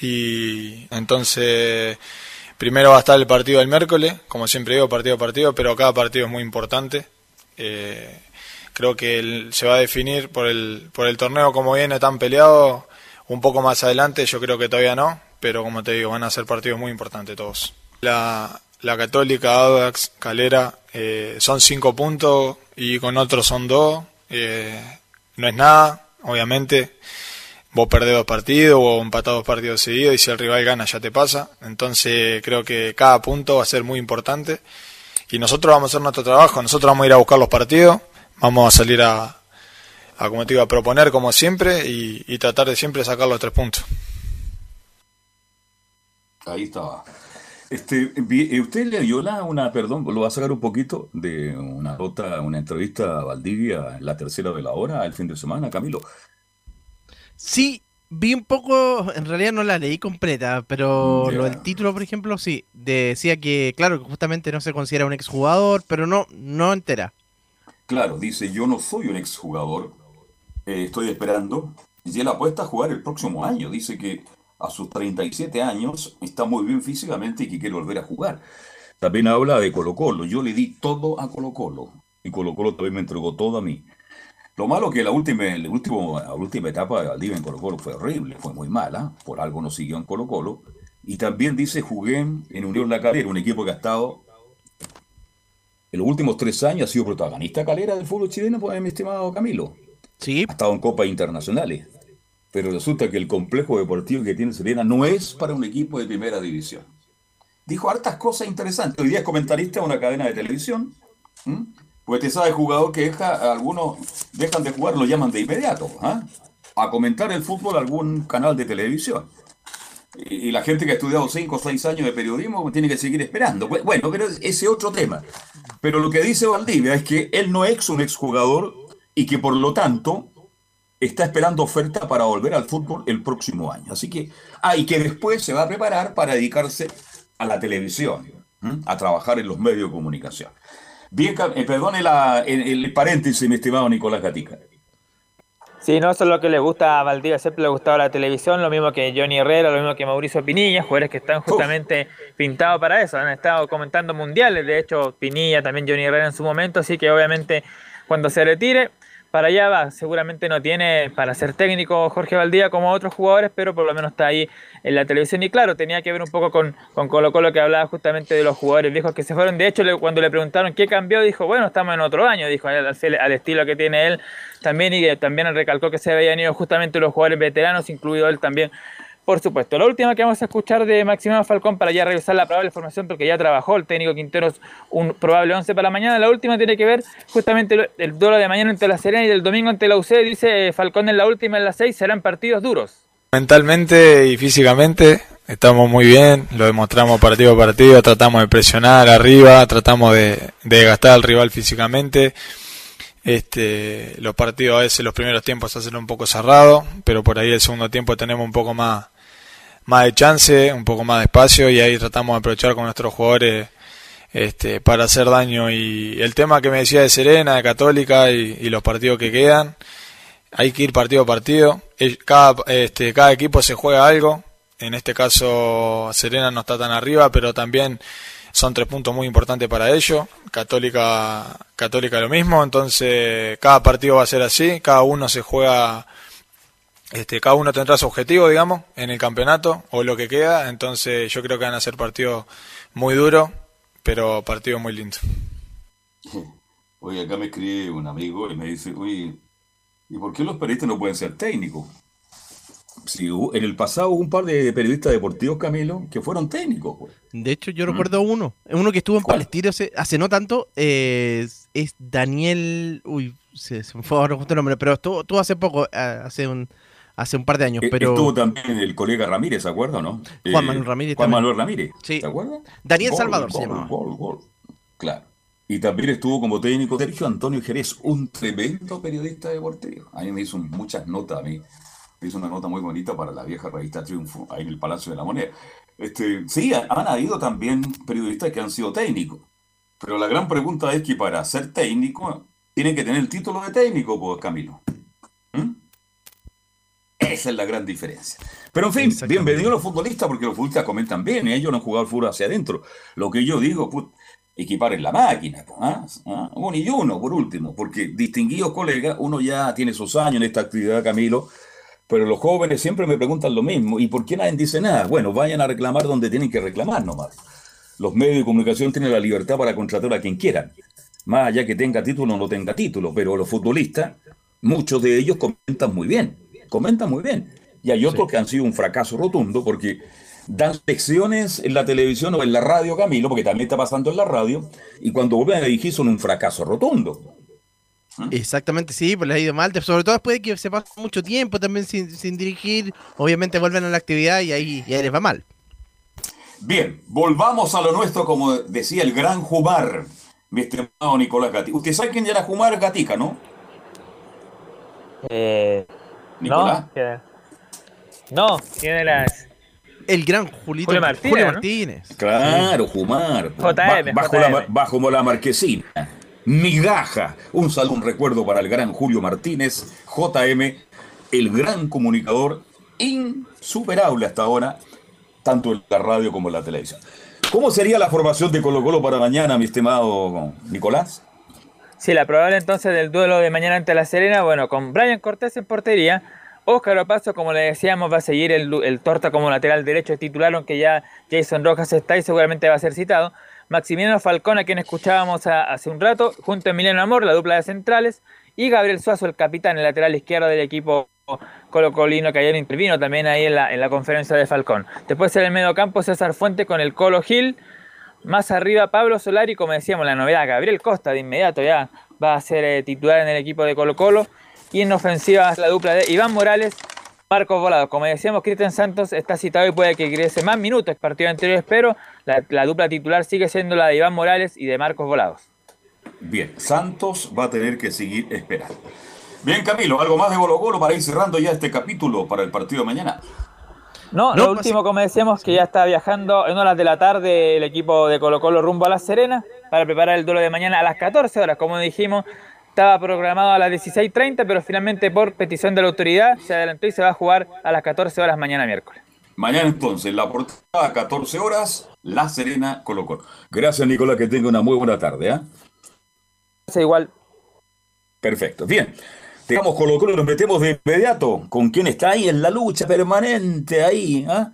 y entonces primero va a estar el partido del miércoles, como siempre digo, partido a partido, pero cada partido es muy importante. Eh, creo que el- se va a definir por el, por el torneo como viene tan peleado un poco más adelante, yo creo que todavía no, pero como te digo, van a ser partidos muy importantes todos. La, la Católica, Audax, Calera, eh, son cinco puntos y con otros son dos. eh, no es nada, obviamente. Vos perdés dos partidos o empatás dos partidos seguidos y si el rival gana ya te pasa. Entonces creo que cada punto va a ser muy importante y nosotros vamos a hacer nuestro trabajo. Nosotros vamos a ir a buscar los partidos, vamos a salir a, a como te digo, a proponer como siempre y, y tratar de siempre sacar los tres puntos. Ahí estaba. Este, eh, usted le dio la, una, perdón, lo va a sacar un poquito de una nota, una entrevista a Valdivia en la tercera de la hora el fin de semana, Camilo. Sí, vi un poco, en realidad no la leí completa, pero lo del título, por ejemplo, sí. Decía que, claro, que justamente no se considera un exjugador, pero no, no entera. Claro, dice, yo no soy un exjugador, eh, estoy esperando, y él apuesta a jugar el próximo año. Dice que a sus 37 años está muy bien físicamente y que quiere volver a jugar. También habla de Colo Colo, yo le di todo a Colo Colo, y Colo Colo también me entregó todo a mí. Lo malo que la última, el la última etapa de Valdivia en Colo Colo fue horrible, fue muy mala, por algo no siguió en Colo Colo. Y también dice, jugué en Unión La Calera, un equipo que ha estado en los últimos tres años ha sido protagonista calera del fútbol chileno, pues, mi estimado Camilo. Ha estado en copas internacionales. Pero resulta que el complejo deportivo que tiene Serena no es para un equipo de primera división. Dijo hartas cosas interesantes. Hoy día es comentarista de una cadena de televisión. Pues te sabe jugador que deja, algunos dejan de jugar, lo llaman de inmediato. ¿ah? A comentar el fútbol a algún canal de televisión. Y, la gente que ha estudiado 5 o 6 años de periodismo tiene que seguir esperando. Bu- Bueno, pero ese es otro tema. Pero lo que dice Valdivia es que él no es un exjugador y que por lo tanto está esperando oferta para volver al fútbol el próximo año. Así que, ah, y que después se va a preparar para dedicarse a la televisión, a trabajar en los medios de comunicación. Bien, eh, perdone la- el, el paréntesis, mi estimado Nicolás Gatica. Sí, no, eso es lo que le gusta a Valdivia, siempre le ha gustado la televisión, lo mismo que Johnny Herrera, lo mismo que Mauricio Pinilla, jugadores que están justamente pintados para eso, han estado comentando mundiales, de hecho Pinilla, también Johnny Herrera en su momento, así que obviamente cuando se retire, para allá va, seguramente no tiene para ser técnico Jorge Valdivia como otros jugadores, pero por lo menos está ahí en la televisión. Y claro, tenía que ver un poco con, con Colo Colo que hablaba justamente de los jugadores viejos que se fueron, de hecho le- cuando le preguntaron qué cambió, dijo, bueno, estamos en otro año, dijo al, al- estilo que tiene él también y también recalcó que se habían ido justamente los jugadores veteranos, incluido él también, por supuesto. La última que vamos a escuchar de Maximiliano Falcón para ya revisar la probable formación, porque ya trabajó el técnico Quinteros un probable 11 para mañana. La última tiene que ver justamente el, el duelo de mañana entre la Serena y el domingo ante la UC. Dice Falcón en la última, en la 6, serán partidos duros. Mentalmente y físicamente estamos muy bien, lo demostramos partido a partido, tratamos de presionar arriba, tratamos de, de gastar al rival físicamente. Este, los partidos a veces los primeros tiempos hacen un poco cerrados, pero por ahí el segundo tiempo tenemos un poco más, más de chance, un poco más de espacio y ahí tratamos de aprovechar con nuestros jugadores este, para hacer daño. Y el tema que me decía de Serena, de Católica y, los partidos que quedan, hay que ir partido a partido. Cada, este, cada equipo se juega algo. En este caso, Serena no está tan arriba, pero también son tres puntos muy importantes para ellos. Católica, Católica lo mismo. Entonces, cada partido va a ser así. Cada uno se juega Este, cada uno tendrá su objetivo, digamos, en el campeonato o lo que queda. Entonces yo creo que van a ser partidos muy duros, pero partidos muy lindos. Oye, acá me escribe un amigo y me dice, oye, ¿y por qué los periodistas no pueden ser técnicos? Si hubo- en el pasado hubo un par de periodistas deportivos, Camilo, que fueron técnicos. pues. De hecho, yo recuerdo uno. Uno que estuvo en Palestino hace, hace no tanto. eh, es, es Daniel. Uy, se, se me fue ahora justo el nombre. Pero estuvo, estuvo hace poco, eh, hace un, hace un par de años. Eh, Pero Estuvo también el colega Ramírez, ¿se acuerda no? Juan Eh, Manuel Ramírez Juan también. Manuel Ramírez, Sí. ¿se acuerda? Daniel Gol, Salvador se gol, llamaba. gol, gol. Claro. Y también estuvo como técnico Sergio Antonio Jerez, un tremendo periodista deportivo. A mí me hizo muchas notas, a mí me hizo una nota muy bonita para la vieja revista Triunfo, ahí en el Palacio de la Moneda. Este, sí, ha- han habido también periodistas que han sido técnicos, pero la gran pregunta es que para ser técnico tienen que tener el título de técnico, pues Camilo. ¿Mm? Esa es la gran diferencia. Pero en fin, bienvenidos los futbolistas, porque los futbolistas comentan bien, ellos no han jugado al fútbol hacia adentro. Lo que yo digo, put, equipar en la máquina, pues, ¿ah? ¿Ah? uno y uno, por último, porque distinguidos colegas, uno ya tiene sus años en esta actividad, Camilo, pero los jóvenes siempre me preguntan lo mismo, ¿y por qué nadie dice nada? Bueno, vayan a reclamar donde tienen que reclamar nomás. Los medios de comunicación tienen la libertad para contratar a quien quieran, más allá que tenga título o no tenga título, pero los futbolistas, muchos de ellos comentan muy bien, comentan muy bien. Y hay otros que han sido un fracaso rotundo porque dan lecciones en la televisión o en la radio, Camilo, porque también está pasando en la radio, y cuando vuelven a dirigir son un fracaso rotundo. Exactamente, sí, pues les ha ido mal. Sobre todo después de que se pasa mucho tiempo también sin, sin dirigir. Obviamente vuelven a la actividad y ahí, y ahí les va mal. Bien, volvamos a lo nuestro, como decía el gran Jumar, mi estimado Nicolás Gatica. Usted sabe quién era Jumar Gatica, ¿no? Eh, Nicolás. no, ¿quién era? El gran Julito, Julio Martínez, Julio ¿no? Martínez. Claro, Jumar. JM, Ba- bajo, JM. La, bajo la marquesina. Migaja. Un saludo, un recuerdo para el gran Julio Martínez, JM, el gran comunicador insuperable hasta ahora, tanto en la radio como en la televisión. ¿Cómo sería la formación de Colo Colo para mañana, mi estimado Nicolás? Sí, la probable entonces del duelo de mañana ante la Serena, bueno, con Brian Cortés en portería. Óscar Opaso, como le decíamos, va a seguir el, el torta como lateral derecho titular, aunque ya Jason Rojas está y seguramente va a ser citado. Maximiliano Falcón, a quien escuchábamos hace un rato, junto a Emiliano Amor, la dupla de centrales, y Gabriel Suazo, el capitán, el lateral izquierdo del equipo colocolino que ayer intervino también ahí en la, en la conferencia de Falcón. Después en el medio campo César Fuente con el Colo Gil, más arriba Pablo Solari, como decíamos, la novedad, Gabriel Costa de inmediato ya va a ser eh, titular en el equipo de Colo Colo. Y en ofensiva la dupla de Iván Morales, Marcos Volados. Como decíamos, Cristian Santos está citado y puede que ingrese más minutos partido anterior, pero la, la dupla titular sigue siendo la de Iván Morales y de Marcos Volados. Bien, Santos va a tener que seguir esperando. Bien, Camilo, algo más de Colo Colo para ir cerrando ya este capítulo para el partido de mañana. No, lo último, como decíamos, que ya está viajando en horas de la tarde el equipo de Colo Colo rumbo a La Serena para preparar el duelo de mañana a las 14 horas. Como dijimos, estaba programado a las 16.30, pero finalmente por petición de la autoridad se adelantó y se va a jugar a las 14 horas mañana miércoles. Mañana entonces, la portada a 14 horas, La Serena, Colo Colo. Gracias, Nicolás, que tenga una muy buena tarde. ¿ah? igual. Perfecto, bien. Dejamos Colo Colo nos metemos de inmediato con quien está ahí en la lucha permanente ahí. ¿ah?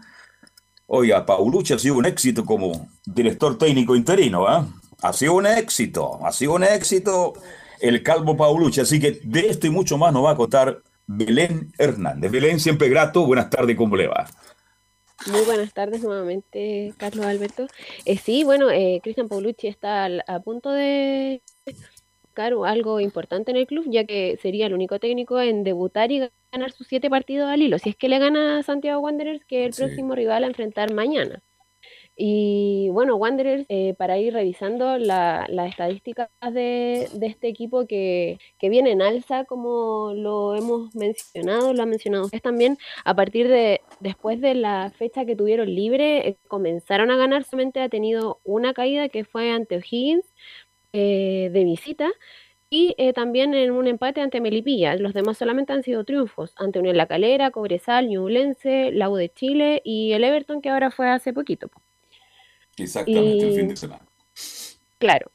Oiga, Paulucci ha sido un éxito como director técnico interino. ¿ah? Ha sido un éxito, ha sido un éxito el calvo Paulucci. Así que de esto y mucho más nos va a contar Belén Hernández. Belén, siempre grato. Buenas tardes, ¿cómo le va? Muy buenas tardes nuevamente, Carlos Alberto. Eh, sí, bueno, eh, Cristian Paulucci está a punto de buscar algo importante en el club, ya que sería el único técnico en debutar y ganar sus siete partidos al hilo. Si es que le gana a Santiago Wanderers, que es el Sí. próximo rival a enfrentar mañana. Y bueno, Wanderers, eh, para ir revisando la- las estadísticas de, de este equipo que, que viene en alza, como lo hemos mencionado, lo han mencionado ustedes también, a partir de después de la fecha que tuvieron libre, eh, comenzaron a ganar, solamente ha tenido una caída que fue ante O'Higgins eh, de visita. Y eh, también en un empate ante Melipilla. Los demás solamente han sido triunfos. Ante Unión La Calera, Cobresal, Ñublense, la U de Chile y el Everton que ahora fue hace poquito. po. Exactamente, el fin de semana. Claro.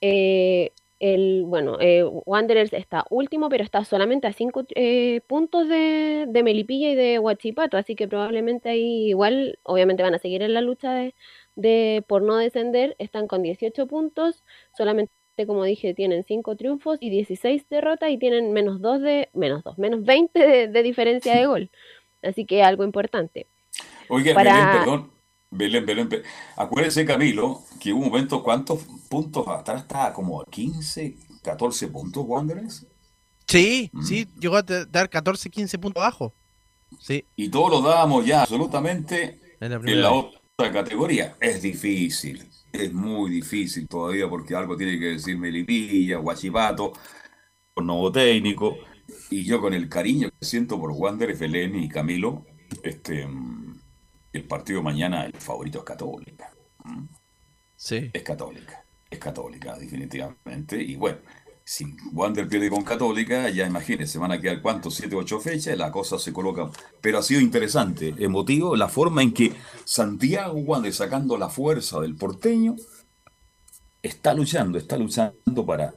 Eh, el, bueno, eh, Wanderers está último, pero está solamente a 5 eh, puntos de, de Melipilla y de Huachipato, así que probablemente ahí igual, obviamente van a seguir en la lucha de, de por no descender, están con 18 puntos, solamente como dije, tienen 5 triunfos y 16 derrotas y tienen menos 2 de, menos 2, menos 20 de, de diferencia de gol. Así que algo importante. Oiga, Para- Belén, perdón. Belén, Belén, Belén. Acuérdese, Camilo, que hubo un momento, ¿cuántos puntos atrás estaba? Como a 15, 14 puntos, Wanderers. Sí, Mm. sí, llegó a dar 14, 15 puntos abajo. Sí, Y todos lo dábamos ya absolutamente en la en la otra categoría. Es difícil, es muy difícil todavía porque algo tiene que decir Melipilla, Guachipato, con nuevo técnico. Y yo con el cariño que siento por Wanderers, Belén y Camilo, este, el partido mañana, el favorito es Católica. ¿Mm? Sí. Es Católica, es Católica, definitivamente. Y bueno, si Wander pierde con Católica, ya imagínense, van a quedar cuántos, siete, ocho fechas, la cosa se coloca. Pero ha sido interesante, emotivo, la forma en que Santiago Wander, sacando la fuerza del porteño, está luchando, está luchando para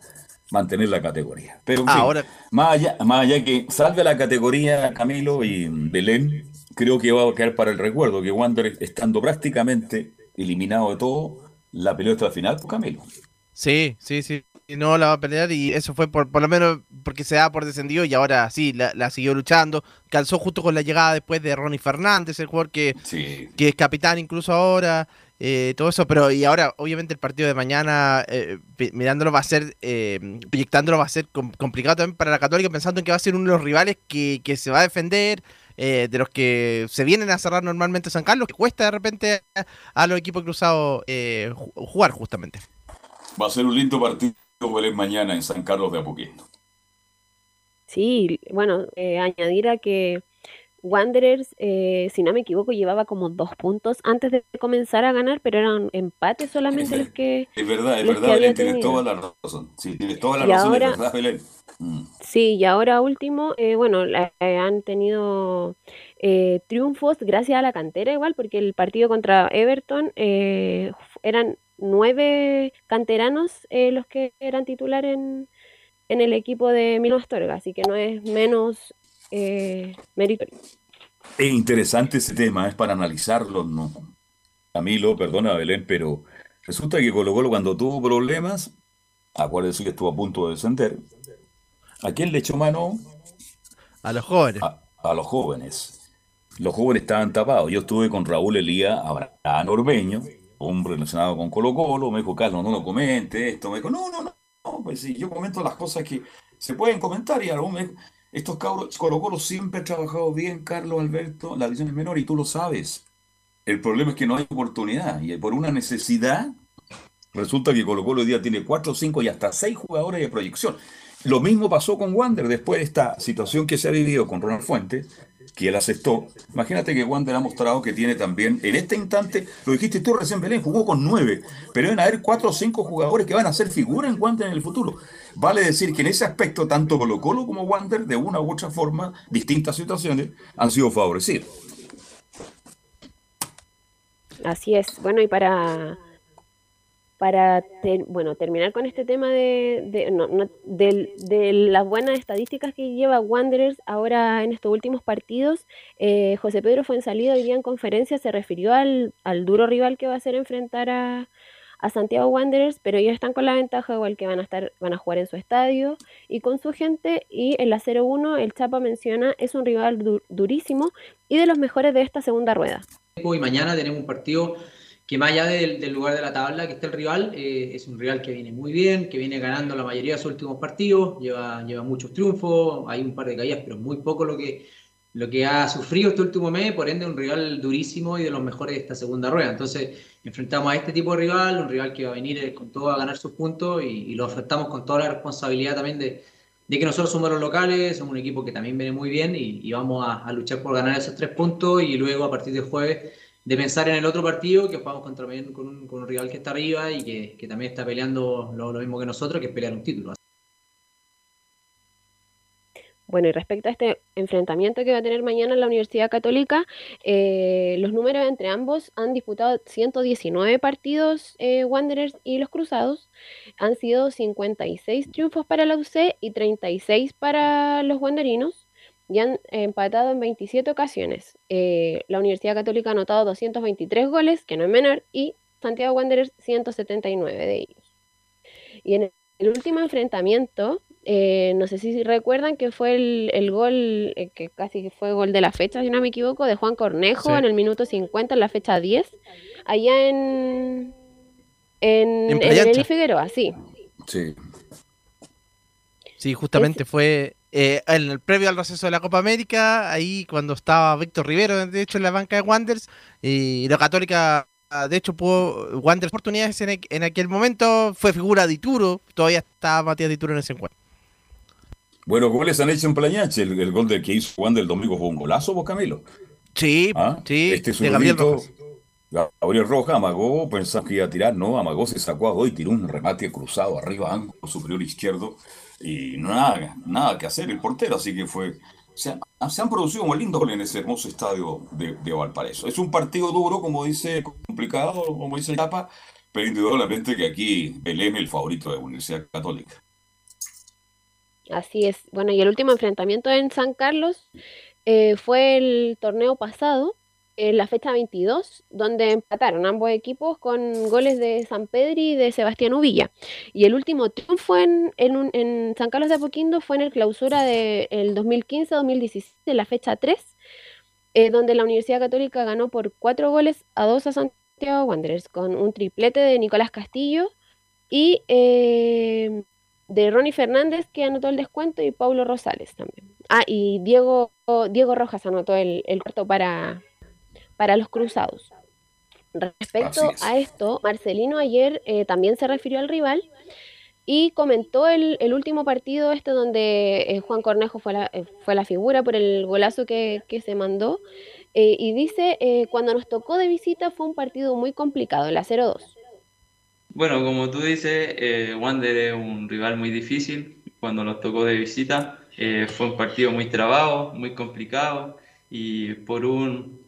mantener la categoría. Pero en fin, Ahora, más allá, más allá que salve la categoría Camilo y Belén, creo que va a quedar para el recuerdo que Wander, estando prácticamente eliminado de todo, la peleó hasta la final, pues Camilo. sí, sí, sí. No la va a pelear y eso fue por, por lo menos porque se da por descendido y ahora sí, la, la siguió luchando. Calzó justo con la llegada después de Ronnie Fernández, el jugador que, Sí. que es capitán incluso ahora, eh, todo eso, pero y ahora obviamente el partido de mañana, eh, mirándolo va a ser, eh, proyectándolo va a ser com- complicado también para la Católica, pensando en que va a ser uno de los rivales que, que se va a defender, eh, de los que se vienen a cerrar normalmente San Carlos, que cuesta de repente a, a los equipos cruzados ju- jugar justamente. Va a ser un lindo partido Belén mañana en San Carlos de Apoquindo. Sí, bueno, eh, añadir a que Wanderers, eh, si no me equivoco, llevaba como dos puntos antes de comenzar a ganar, pero eran empates solamente los que... Es verdad, es verdad, Belén, tienes toda la razón. Sí, tienes toda la Y razón, ahora- es verdad, Belén. Mm. Sí, y ahora último, eh, bueno, la- eh, han tenido eh, triunfos gracias a la cantera igual, porque el partido contra Everton eh, eran nueve canteranos eh, los que eran titular en, en el equipo de Milo Astorga, así que no es menos eh, meritorio. Es interesante ese tema, es para analizarlo, ¿no? Camilo, perdona Belén, pero resulta que Colo Colo cuando tuvo problemas, acuérdense que estuvo a punto de descender, ¿a quién le echó mano? A los jóvenes. A, a los jóvenes. Los jóvenes estaban tapados. Yo estuve con Raúl Elías Abraham Ormeño, hombre relacionado con Colo Colo, me dijo, Carlos, no lo comente esto. Me dijo, no, no, no, pues sí, yo comento las cosas que se pueden comentar y algún me dijo, estos cabros, Colo Colo siempre ha trabajado bien, Carlos Alberto, la división es menor y tú lo sabes. El problema es que no hay oportunidad y por una necesidad resulta que Colo Colo hoy día tiene cuatro, cinco y hasta seis jugadores de proyección. Lo mismo pasó con Wander después de esta situación que se ha vivido con Ronald Fuentes, que él aceptó. Imagínate que Wander ha mostrado que tiene también, en este instante, lo dijiste tú recién, Belén, jugó con nueve, pero deben haber cuatro o cinco jugadores que van a ser figura en Wander en el futuro. Vale decir que en ese aspecto, tanto Colo Colo como Wander, de una u otra forma, distintas situaciones, han sido favorecidos. Así es. Bueno, y para, para ter- bueno, terminar con este tema de, no, de las buenas estadísticas que lleva Wanderers ahora en estos últimos partidos, eh, José Pedro Fuenzalida hoy día en conferencia se refirió al, al duro rival que va a ser enfrentar a, a Santiago Wanderers, pero ellos están con la ventaja igual que van a estar, van a jugar en su estadio y con su gente, y en la 0-1 el Chapa menciona es un rival du- durísimo y de los mejores de esta segunda rueda. y mañana tenemos un partido que más allá del, del lugar de la tabla que está el rival, eh, es un rival que viene muy bien, que viene ganando la mayoría de sus últimos partidos, lleva, lleva muchos triunfos, hay un par de caídas, pero muy poco lo que, lo que ha sufrido este último mes, por ende un rival durísimo y de los mejores de esta segunda rueda. Entonces enfrentamos a este tipo de rival, un rival que va a venir eh, con todo a ganar sus puntos y, y lo afrontamos con toda la responsabilidad también de, de que nosotros somos los locales, somos un equipo que también viene muy bien y, y vamos a, a luchar por ganar esos tres puntos y luego a partir del jueves de pensar en el otro partido que jugamos contra con un, con un rival que está arriba y que, también está peleando lo, lo mismo que nosotros, que es pelear un título. Bueno, y respecto a este enfrentamiento que va a tener mañana la Universidad Católica, eh, los números entre ambos han disputado 119 partidos eh, Wanderers y los Cruzados. Han sido 56 triunfos para la UC y 36 para los Wanderinos. Y han empatado en 27 ocasiones. Eh, la Universidad Católica ha anotado 223 goles, que no es menor, y Santiago Wanderers 179 de ellos. Y en el último enfrentamiento, eh, no sé si recuerdan que fue el, gol, eh, que casi fue gol de la fecha, si no me equivoco, de Juan Cornejo en el minuto 50, en la fecha 10, allá en, en, en, el Figueroa, sí. Sí. Sí, justamente fue eh, en el previo al receso de la Copa América, ahí cuando estaba Víctor Rivero, de hecho, en la banca de Wanderers, y la Católica de hecho, pudo Wanderers oportunidades en, en, aquel momento. Fue figura de Ituro. Todavía está Matías Dituro en ese encuentro. Bueno, goles han hecho en Plañache. El, gol del que hizo Wander el domingo fue un golazo, vos, Camilo. Sí, ¿Ah? sí. Este es un Gabriel Rojas. Gabriel Rojas amagó, pensaba que iba a tirar, no, amagó, se sacó a dos y tiró un remate cruzado arriba, ángulo superior izquierdo, y nada, nada que hacer el portero, así que fue se, han producido muy lindos goles en ese hermoso estadio de, Valparaíso. Es un partido duro, como dice, complicado, como dice Tapa, pero indudablemente que aquí el M el favorito de la Universidad Católica. Así es. Bueno, y el último enfrentamiento en San Carlos eh, fue el torneo pasado, en la fecha 22, donde empataron ambos equipos con goles de San Pedro y de Sebastián Uvilla. Y el último triunfo en, en, San Carlos de Apoquindo fue en el clausura del 2015-2016, en la fecha 3, eh, donde la Universidad Católica ganó por 4 goles a 2 a Santiago Wanderers, con un triplete de Nicolás Castillo y eh, de Ronnie Fernández, que anotó el descuento, y Paulo Rosales también. Ah, y Diego, Diego Rojas anotó el cuarto para, para los cruzados. Respecto a esto, Marcelino ayer eh, también se refirió al rival y comentó el, último partido este donde eh, Juan Cornejo fue la, eh, fue la figura por el golazo que, se mandó y dice, cuando nos tocó de visita fue un partido muy complicado, la 0-2. Bueno, como tú dices, Wander es un rival muy difícil. Cuando nos tocó de visita fue un partido muy trabado, muy complicado y por un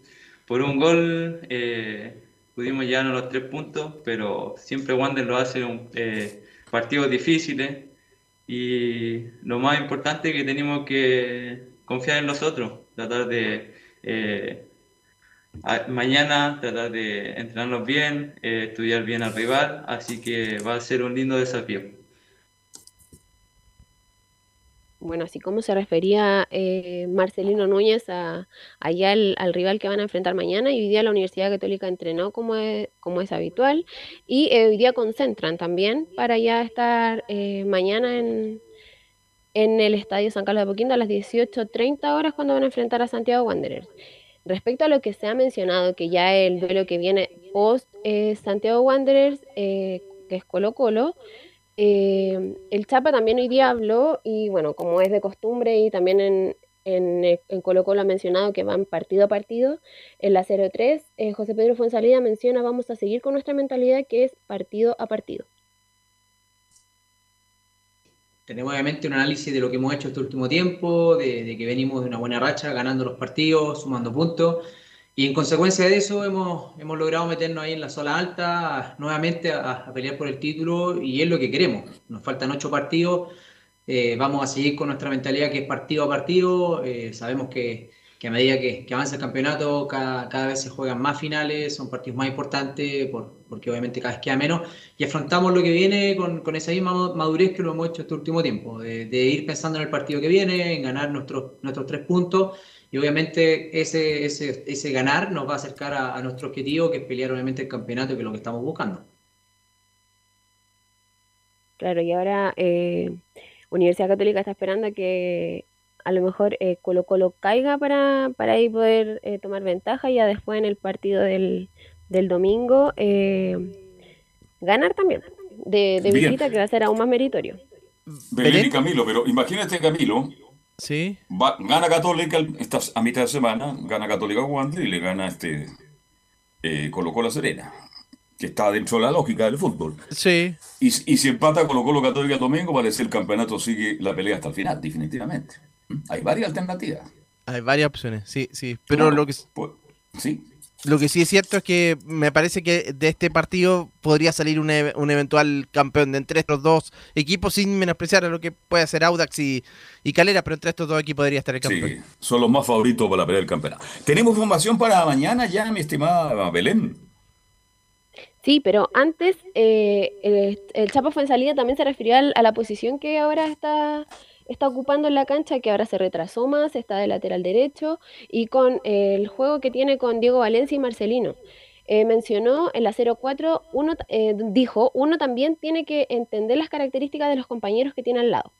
por un gol eh, pudimos llevarnos los tres puntos, pero siempre Wander lo hace un eh, partidos difíciles y lo más importante es que tenemos que confiar en nosotros, tratar de eh, mañana tratar de entrenarnos bien, eh, estudiar bien al rival, así que va a ser un lindo desafío. Bueno, así como se refería eh, Marcelino Núñez a, allá al, rival que van a enfrentar mañana, y hoy día la Universidad Católica entrenó como es, como es habitual, y eh, hoy día concentran también para ya estar eh, mañana en, en el Estadio San Carlos de Poquinto a las 18.30 horas cuando van a enfrentar a Santiago Wanderers. Respecto a lo que se ha mencionado, que ya el duelo que viene post Santiago Wanderers, que es Colo Colo, eh, el Chapa también hoy día habló y bueno, como es de costumbre y también en, en, eh, en Colo Colo ha mencionado que van partido a partido, en la 03 eh, José Pedro Fuensalida menciona vamos a seguir con nuestra mentalidad que es partido a partido. Tenemos obviamente un análisis de lo que hemos hecho este último tiempo, de, de que venimos de una buena racha, ganando los partidos, sumando puntos y en consecuencia de eso hemos, hemos logrado meternos ahí en la zona alta nuevamente a, pelear por el título y es lo que queremos. Nos faltan ocho partidos, eh, vamos a seguir con nuestra mentalidad que es partido a partido. Eh, sabemos que, que, a medida que, que, avanza el campeonato cada, cada, vez se juegan más finales, son partidos más importantes por, porque obviamente cada vez queda menos y afrontamos lo que viene con, con esa misma madurez que lo hemos hecho este último tiempo, de, de ir pensando en el partido que viene, en ganar nuestros, nuestros tres puntos y obviamente ese, ese, ese ganar nos va a acercar a, nuestro objetivo, que es pelear obviamente el campeonato, que es lo que estamos buscando. Claro, y ahora eh, Universidad Católica está esperando que a lo mejor eh, Colo Colo caiga para, para ahí poder eh, tomar ventaja y ya después en el partido del, del domingo ganar también de, de visita que va a ser aún más meritorio. Belén y Camilo, pero imagínate Camilo, Sí. gana Católica a mitad de semana, gana Católica Wander y le gana este eh, Colo La Serena, que está dentro de la lógica del fútbol. Sí. Y, y si empata Colo Colo Católica el domingo, parece el campeonato sigue la pelea hasta el final, definitivamente. Hay varias alternativas. Hay varias opciones, sí, sí. Pero lo que sí. Lo que sí es cierto es que me parece que de este partido podría salir un, e- un eventual campeón de entre estos dos equipos, sin menospreciar a lo que puede hacer Audax y, y Calera, pero entre estos dos aquí podría estar el campeón. Sí, son los más favoritos para pelear el campeonato. ¿Tenemos información para mañana ya, mi estimada Belén? Sí, pero antes eh, el, el Chapo Fuensalida también se refirió al- a la posición que ahora está, está ocupando la cancha, que ahora se retrasó más, está de lateral derecho, y con el juego que tiene con Diego Valencia y Marcelino. Eh, mencionó en la 04, uno, eh, dijo, uno también tiene que entender las características de los compañeros que tiene al lado.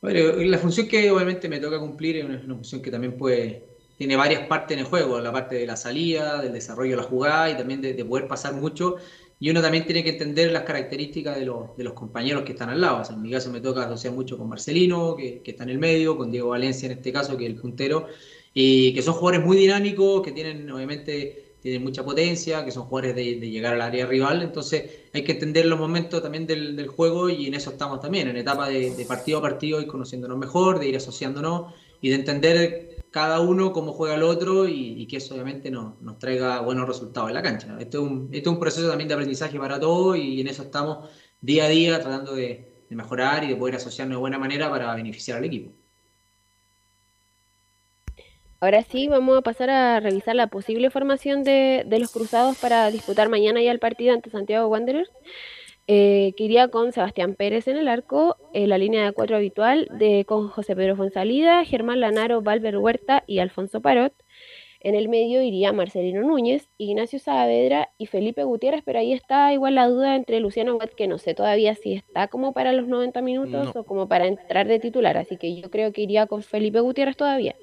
Bueno, la función que obviamente me toca cumplir es una, una función que también puede, tiene varias partes en el juego, la parte de la salida, del desarrollo de la jugada y también de, de poder pasar mucho. Y uno también tiene que entender las características de los, de los compañeros que están al lado. En mi caso me toca asociar mucho con Marcelino, que, que está en el medio, con Diego Valencia en este caso, que es el puntero, y que son jugadores muy dinámicos, que tienen obviamente tienen mucha potencia, que son jugadores de, de llegar al área rival, entonces hay que entender los momentos también del, del juego y en eso estamos también, en etapa de, de partido a partido, ir conociéndonos mejor, de ir asociándonos y de entender cada uno cómo juega el otro y, y que eso obviamente nos, nos traiga buenos resultados en la cancha. Esto es, un, esto es un proceso también de aprendizaje para todos y en eso estamos día a día tratando de, de mejorar y de poder asociarnos de buena manera para beneficiar al equipo. Ahora sí, vamos a pasar a revisar la posible formación de, de los cruzados para disputar mañana ya el partido ante Santiago Wanderers. Eh, que iría con Sebastián Pérez en el arco, eh, la línea de cuatro habitual de, con José Pedro Fonsalida, Germán Lanaro, Valver Huerta y Alfonso Parot. En el medio iría Marcelino Núñez, Ignacio Saavedra y Felipe Gutiérrez, pero ahí está igual la duda entre Luciano Huet, que no sé todavía si está como para los 90 minutos No. o como para entrar de titular, así que yo creo que iría con Felipe Gutiérrez todavía.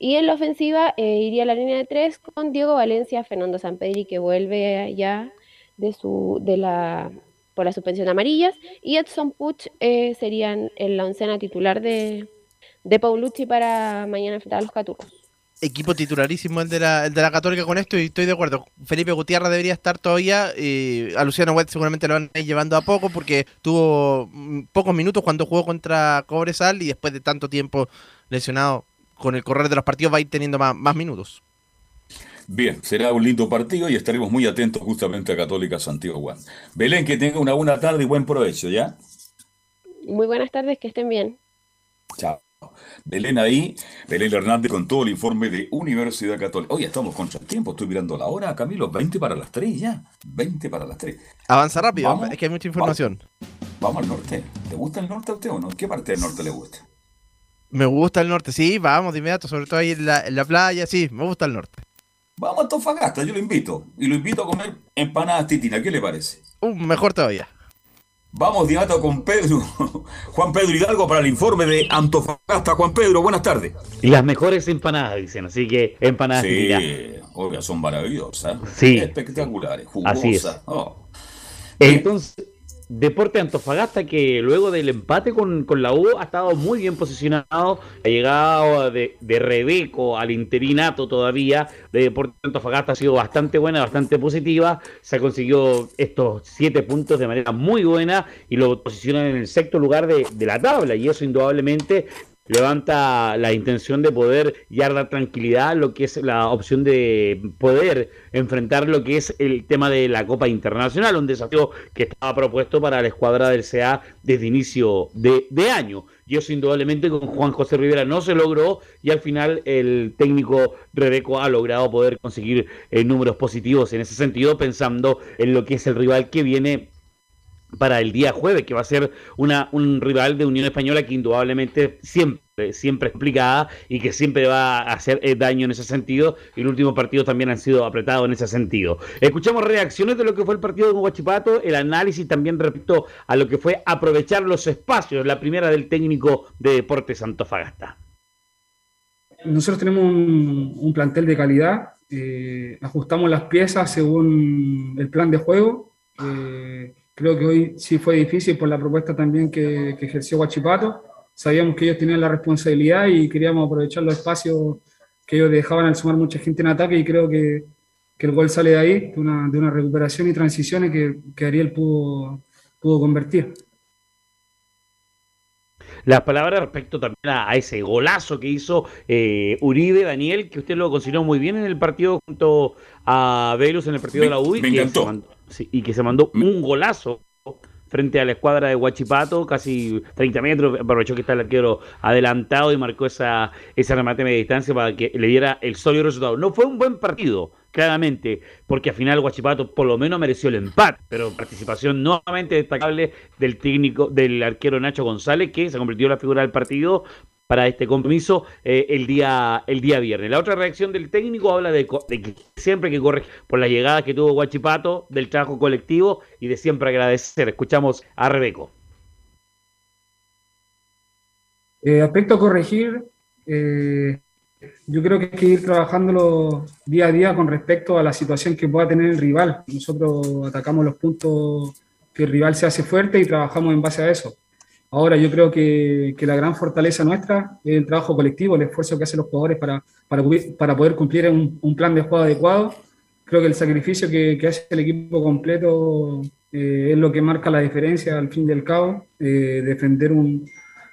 Y en la ofensiva eh, iría la línea de tres con Diego Valencia, Fernando Sampedri, que vuelve ya de su de la por la suspensión de amarillas, y Edson Puch eh, serían en la oncena titular de, de Paulucci para mañana enfrentar a los Caturros. Equipo titularísimo el de, la, el de la Católica con esto y estoy de acuerdo. Felipe Gutiérrez debería estar todavía. y a Luciano Wet seguramente lo van a ir llevando a poco porque tuvo mm, pocos minutos cuando jugó contra Cobresal y después de tanto tiempo lesionado con el correr de los partidos va a ir teniendo más, más minutos. Bien, será un lindo partido y estaremos muy atentos justamente a Católica Santiago Juan. Belén, que tenga una buena tarde y buen provecho, ¿ya? Muy buenas tardes, que estén bien. Chao. Belén ahí, Belén Hernández con todo el informe de Universidad Católica. Oye, estamos contra el tiempo, estoy mirando la hora, Camilo, 20 para las 3 ya. 20 para las 3. Avanza rápido, Vamos. es que hay mucha información. Vamos al norte. ¿Te gusta el norte a usted o no? ¿Qué parte del norte le gusta? Me gusta el norte, sí, vamos de inmediato, sobre todo ahí en la, en la playa, sí, me gusta el norte. Vamos a Antofagasta, yo lo invito. Y lo invito a comer empanadas titina, ¿qué le parece? Uh, mejor todavía. Vamos de con Pedro, Juan Pedro Hidalgo para el informe de Antofagasta. Juan Pedro, buenas tardes. Y las mejores empanadas, dicen, así que empanadas Sí, oiga, son maravillosas. Sí. Espectaculares, Así es. jugosas. Oh. Entonces, Deporte Antofagasta que luego del empate con, con la U ha estado muy bien posicionado, ha llegado de, de Rebeco al interinato todavía, de Deporte Antofagasta. Ha sido bastante buena, bastante positiva, se ha conseguido estos siete puntos de manera muy buena y lo posicionan en el sexto lugar de, de la tabla. Y eso indudablemente levanta la intención de poder ya dar tranquilidad lo que es la opción de poder enfrentar lo que es el tema de la Copa Internacional, un desafío que estaba propuesto para la escuadra del CA desde inicio de, de año. Y eso indudablemente con Juan José Rivera no se logró y al final el técnico Rebeco ha logrado poder conseguir eh, números positivos en ese sentido, pensando en lo que es el rival que viene para el día jueves, que va a ser una, un rival de Unión Española que indudablemente siempre, siempre complicada y que siempre va a hacer eh, daño en ese sentido. Y el último partido también han sido apretados en ese sentido. Escuchamos reacciones de lo que fue el partido de Huachipato, el análisis también respecto a lo que fue aprovechar los espacios, la primera del técnico de Deportes Antofagasta. Nosotros tenemos un, un plantel de calidad, eh, ajustamos las piezas según el plan de juego. Eh, creo que hoy sí fue difícil por la propuesta también que, que ejerció Guachipato. Sabíamos que ellos tenían la responsabilidad y queríamos aprovechar los espacios que ellos dejaban al sumar mucha gente en ataque y creo que, que el gol sale de ahí, de una, de una recuperación y transiciones que, que Ariel pudo, pudo convertir. las palabras respecto también a, ese golazo que hizo eh, Uribe, Daniel, que usted lo consideró muy bien en el partido junto a Velus en el partido de la U. Me encantó. Y que se mandó un golazo frente a la escuadra de Huachipato, casi 30 metros, aprovechó que está el arquero adelantado y marcó esa, esa remate media distancia para que le diera el sólido resultado. No fue un buen partido, claramente, porque al final Huachipato por lo menos mereció el empate, pero participación nuevamente destacable del técnico, del arquero Nacho González, que se convirtió en la figura del partido para este compromiso eh, el, día, el día viernes. La otra reacción del técnico habla de, que siempre que corre por la llegada que tuvo Guachipato, del trabajo colectivo y de siempre agradecer. Escuchamos a Rebeco. Eh, aspecto a corregir, eh, yo creo que hay que ir trabajándolo día a día con respecto a la situación que pueda tener el rival. Nosotros atacamos los puntos que el rival se hace fuerte y trabajamos en base a eso. Ahora yo creo que, la gran fortaleza nuestra es el trabajo colectivo, el esfuerzo que hacen los jugadores para, para, poder cumplir un, plan de juego adecuado. Creo que el sacrificio que, hace el equipo completo eh, es lo que marca la diferencia al fin del cabo, eh, defender un,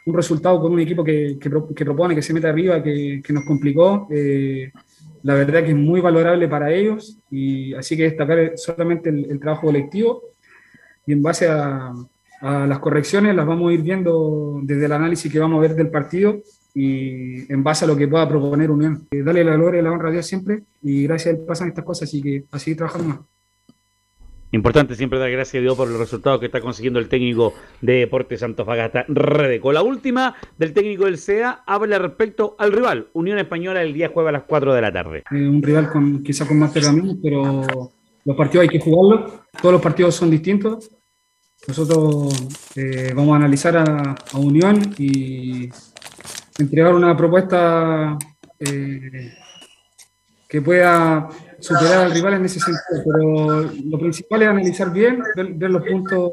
resultado con un equipo que, propone, que se mete arriba, que, nos complicó. Eh, la verdad que es muy valorable para ellos y así que destacar solamente el trabajo colectivo y en base a, las correcciones las vamos a ir viendo desde el análisis que vamos a ver del partido y en base a lo que pueda proponer Unión. Eh, dale la gloria y la honra a Dios siempre y gracias a él pasan estas cosas, así que a seguir trabajando más. Importante siempre dar gracias a Dios por los resultados que está consiguiendo el técnico de Deportes Antofagasta, Redeco. La última del técnico del SEA habla respecto al rival, Unión Española, el día jueves a las 4 de la tarde. Eh, un rival con quizá con más herramientas, pero los partidos hay que jugarlos, todos los partidos son distintos nosotros eh, vamos a analizar a, Unión y entregar una propuesta eh, que pueda superar al rival en ese sentido. Pero lo principal es analizar bien, ver, los puntos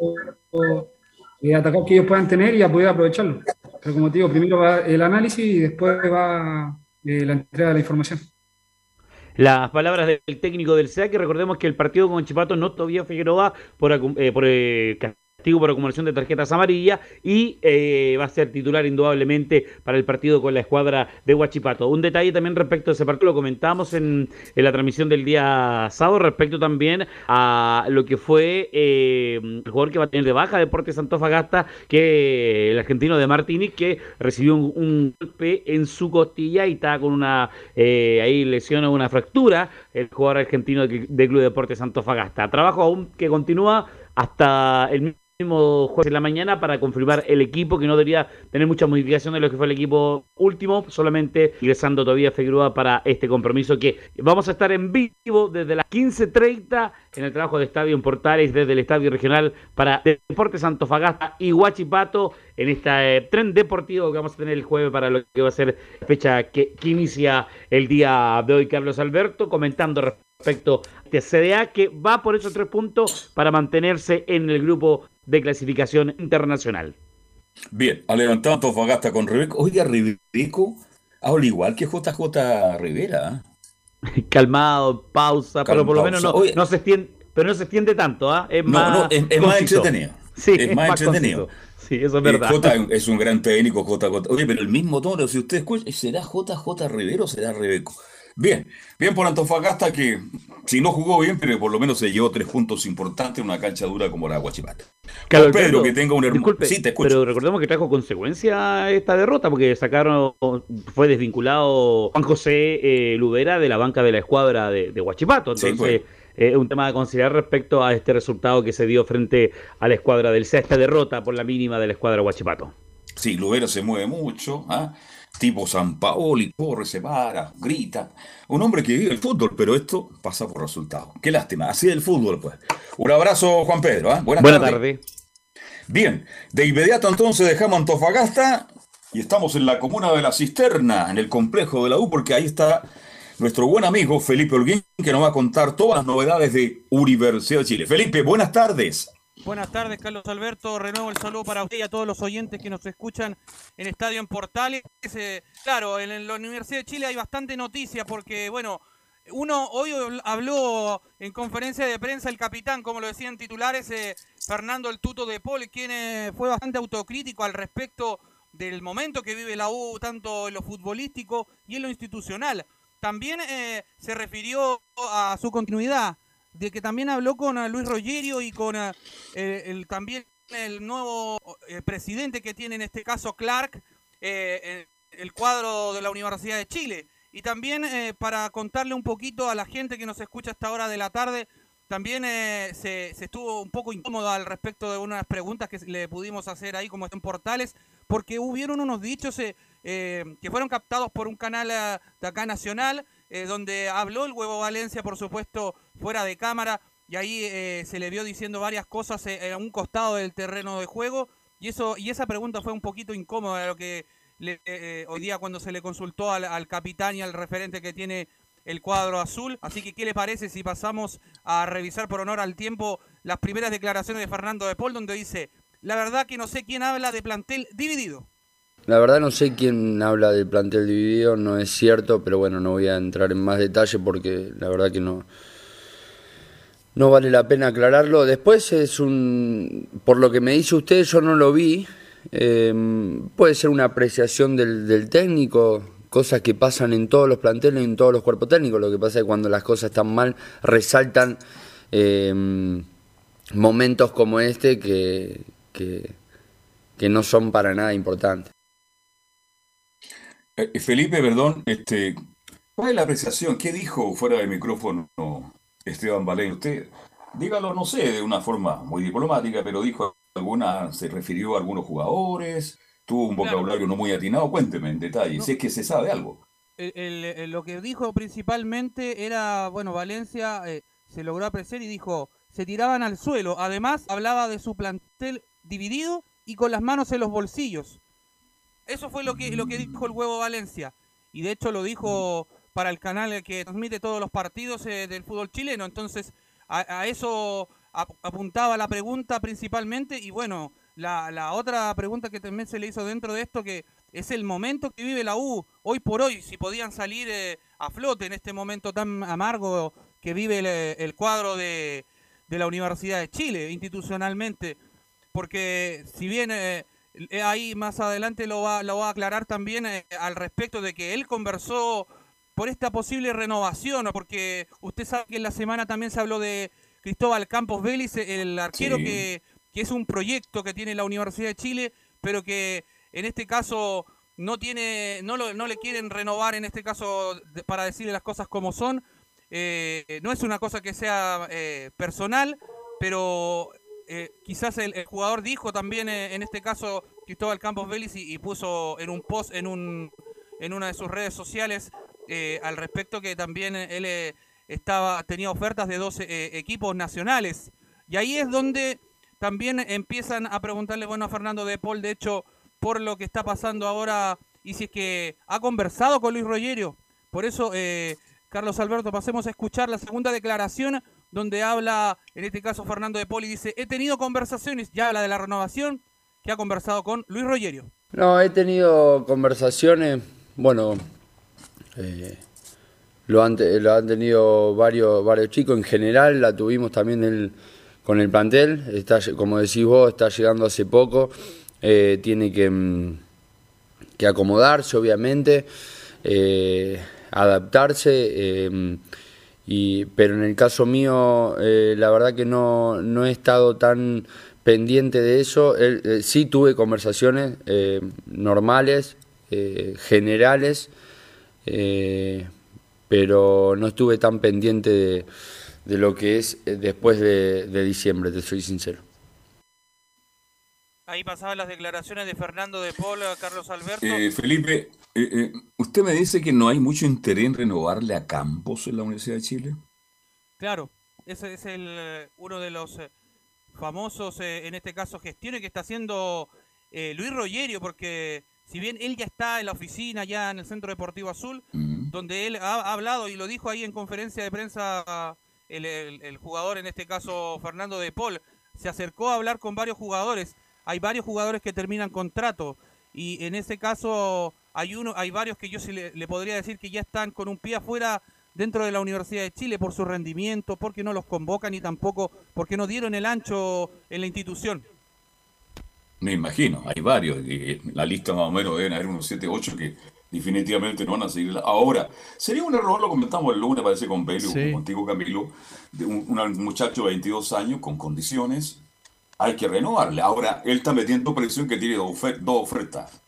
eh, atacados que ellos puedan tener y poder aprovecharlos. Pero como te digo, primero va el análisis y después va la entrega de la información. Las palabras del técnico del SEA, que recordemos que el partido con Chipato no todavía Figueroa por, por por acumulación de tarjetas amarillas y eh, va a ser titular indudablemente para el partido con la escuadra de Huachipato. Un detalle también respecto a ese partido, lo comentamos en, la transmisión del día sábado, respecto también a lo que fue eh, el jugador que va a tener de baja Deportes Santofagasta, que el argentino de Martini, que recibió un, golpe en su costilla y está con una eh, ahí lesión o una fractura, el jugador argentino del, del Club Deportes Santofagasta. Trabajo aún que continúa hasta el mismo jueves en la mañana para confirmar el equipo que no debería tener mucha modificación de lo que fue el equipo último, solamente ingresando todavía Figueroa para este compromiso que vamos a estar en vivo desde las 15.30 en el trabajo de Estadio en Portales desde el Estadio Regional para Deportes Santofagasta y Huachipato en este tren deportivo que vamos a tener el jueves para lo que va a ser fecha que, que inicia el día de hoy. Carlos Alberto comentando respecto a este CDA que va por esos tres puntos para mantenerse en el grupo de clasificación internacional. Bien, ha levantado Antofagasta con Rebeco. Oiga, Rebeco al igual que JJ Rivera. ¿eh? Calmado, pausa, pero por lo menos no, se extiende, pero no se extiende tanto, ¿ah? Es más, es, más entretenido. Sí, es, más, entretenido. Sí, eso es verdad. es un gran técnico, JJ. Oye, pero el mismo tono, si usted escucha, ¿será JJ Rivera o será Rebeco? Bien, bien por Antofagasta que si no jugó bien, pero por lo menos se llevó tres puntos importantes en una cancha dura como la Guachipata. Claro, Pedro, que tenga un hermano. Sí, te escucho. Pero recordemos que trajo consecuencia esta derrota porque sacaron, fue desvinculado Juan José eh, Lubera de la banca de la escuadra de, de Huachipato. Entonces, pues. es un tema a considerar respecto a este resultado que se dio frente a la escuadra del C, esta derrota por la mínima de la escuadra Huachipato. Sí, Lubera se mueve mucho. ¿ah? Tipo San Paoli, corre, se para, grita. Un hombre que vive el fútbol, pero esto pasa por resultado. Qué lástima, así es el fútbol, pues. Un abrazo, Juan Pedro. ¿eh? Buenas, Buenas tardes. Bien, de inmediato entonces dejamos Antofagasta y estamos en la comuna de la Cisterna, en el complejo de la U, porque ahí está nuestro buen amigo Felipe Holguín, que nos va a contar todas las novedades de Universidad de Chile. Felipe, buenas tardes. Buenas tardes, Carlos Alberto. Renuevo el saludo para usted y a todos los oyentes que nos escuchan en Estadio en Portales. Eh, claro, en la Universidad de Chile hay bastante noticia porque, bueno, uno hoy habló en conferencia de prensa el capitán, como lo decían titulares, eh, Fernando el Tuto de Paul, quien eh, fue bastante autocrítico al respecto del momento que vive la U, tanto en lo futbolístico y en lo institucional. También se refirió a su continuidad, de que también habló con eh, Luis Rogerio y con eh, el, también el nuevo presidente que tiene en este caso Clark, el cuadro de la Universidad de Chile. Y también para contarle un poquito a la gente que nos escucha a esta hora de la tarde, también se, se, estuvo un poco incómodo al respecto de unas preguntas que le pudimos hacer ahí como en portales, porque hubieron unos dichos eh, que fueron captados por un canal eh, de acá nacional, eh, donde habló el huevo Valencia, por supuesto, fuera de cámara, y ahí se le vio diciendo varias cosas a un costado del terreno de juego, y eso y esa pregunta fue un poquito incómoda, lo que hoy día cuando se le consultó al, capitán y al referente que tiene el cuadro azul. Así que, ¿qué le parece si pasamos a revisar por honor al tiempo las primeras declaraciones de Fernando de Paul, donde dice, la verdad que no sé quién habla de plantel dividido? La verdad no sé quién habla del plantel dividido, no es cierto, pero bueno, no voy a entrar en más detalle porque la verdad que no, no vale la pena aclararlo. Después es un, por lo que me dice usted, yo no lo vi, em, puede ser una apreciación del, técnico, cosas que pasan en todos los planteles, en todos los cuerpos técnicos. Lo que pasa es que cuando las cosas están mal, resaltan em, momentos como este que, que no son para nada importantes. Eh, Felipe, perdón, este, ¿cuál es la apreciación? ¿Qué dijo fuera del micrófono Esteban Valén? Usted, dígalo, no sé, de una forma muy diplomática, pero dijo alguna, se refirió a algunos jugadores, tuvo un vocabulario no muy atinado. Cuénteme en detalle, si es que se sabe algo. lo que dijo principalmente era, bueno, Valencia eh, se logró apreciar y dijo, se tiraban al suelo. Además, hablaba de su plantel dividido y con las manos en los bolsillos. Eso fue lo que, lo que dijo el huevo Valencia. Y de hecho lo dijo para el canal que transmite todos los partidos eh, del fútbol chileno. Entonces, a, eso apuntaba la pregunta principalmente. Y bueno, la, otra pregunta que también se le hizo dentro de esto, que es el momento que vive la U hoy por hoy, si podían salir eh, a flote en este momento tan amargo que vive el, cuadro de, de, la Universidad de Chile institucionalmente. Porque si bien... Eh, eh, ahí más adelante lo va, lo va a aclarar también eh, al respecto de que él conversó por esta posible renovación, porque usted sabe que en la semana también se habló de Cristóbal Campos Vélez, el arquero que, que, es un proyecto que tiene la Universidad de Chile, pero que en este caso no tiene, no, lo, no le quieren renovar en este caso para decirle las cosas como son. Eh, no es una cosa que sea personal, pero eh, quizás el, jugador dijo también, eh, en este caso, Cristóbal Campos Vélez, y, puso en un post en, un, en una de sus redes sociales eh, al respecto que también él estaba tenía ofertas de dos equipos nacionales. Y ahí es donde también empiezan a preguntarle, bueno, a Fernando de Paul, de hecho, por lo que está pasando ahora, y si es que ha conversado con Luis Rogerio. Por eso, Carlos Alberto, pasemos a escuchar la segunda declaración donde habla, en este caso Fernando de Poli, dice, he tenido conversaciones, ya habla de la renovación, que ha conversado con Luis Rogerio. No, he tenido conversaciones, bueno, eh, lo, han, tenido varios, varios chicos, en general la tuvimos también con el plantel, está, como decís vos, está llegando hace poco, eh, tiene que, mm, que, acomodarse obviamente, eh, adaptarse pero en el caso mío, eh, la verdad que no, no, he estado tan pendiente de eso. Eh, sí tuve conversaciones eh, normales, generales, pero no estuve tan pendiente de, de lo que es después de, de diciembre, te soy sincero. Ahí pasaban las declaraciones de Fernando de Paul, Carlos Alberto. Eh, Felipe, eh, eh, usted me dice que no hay mucho interés en renovarle a Campos en la Universidad de Chile. Claro, ese es el, uno de los famosos, en este caso, gestiones que está haciendo Luis Rogerio, porque si bien él ya está en la oficina, ya en el Centro Deportivo Azul, donde él ha, hablado y lo dijo ahí en conferencia de prensa el, el jugador, en este caso Fernando de Paul, se acercó a hablar con varios jugadores hay varios jugadores que terminan contrato y en ese caso hay uno, hay varios que yo sí le, podría decir que ya están con un pie afuera dentro de la Universidad de Chile por su rendimiento, porque no los convocan y tampoco porque no dieron el ancho en la institución. Me imagino, hay varios. y la lista más o menos deben haber unos 7, 8 que definitivamente no van a seguir. Ahora, sería un error, lo comentamos el lunes, parece con Belio, Sí. contigo Camilo, de un, un muchacho de 22 años con condiciones, hay que renovarle. Ahora, él está metiendo presión que tiene dos, ofer- dos ofertas.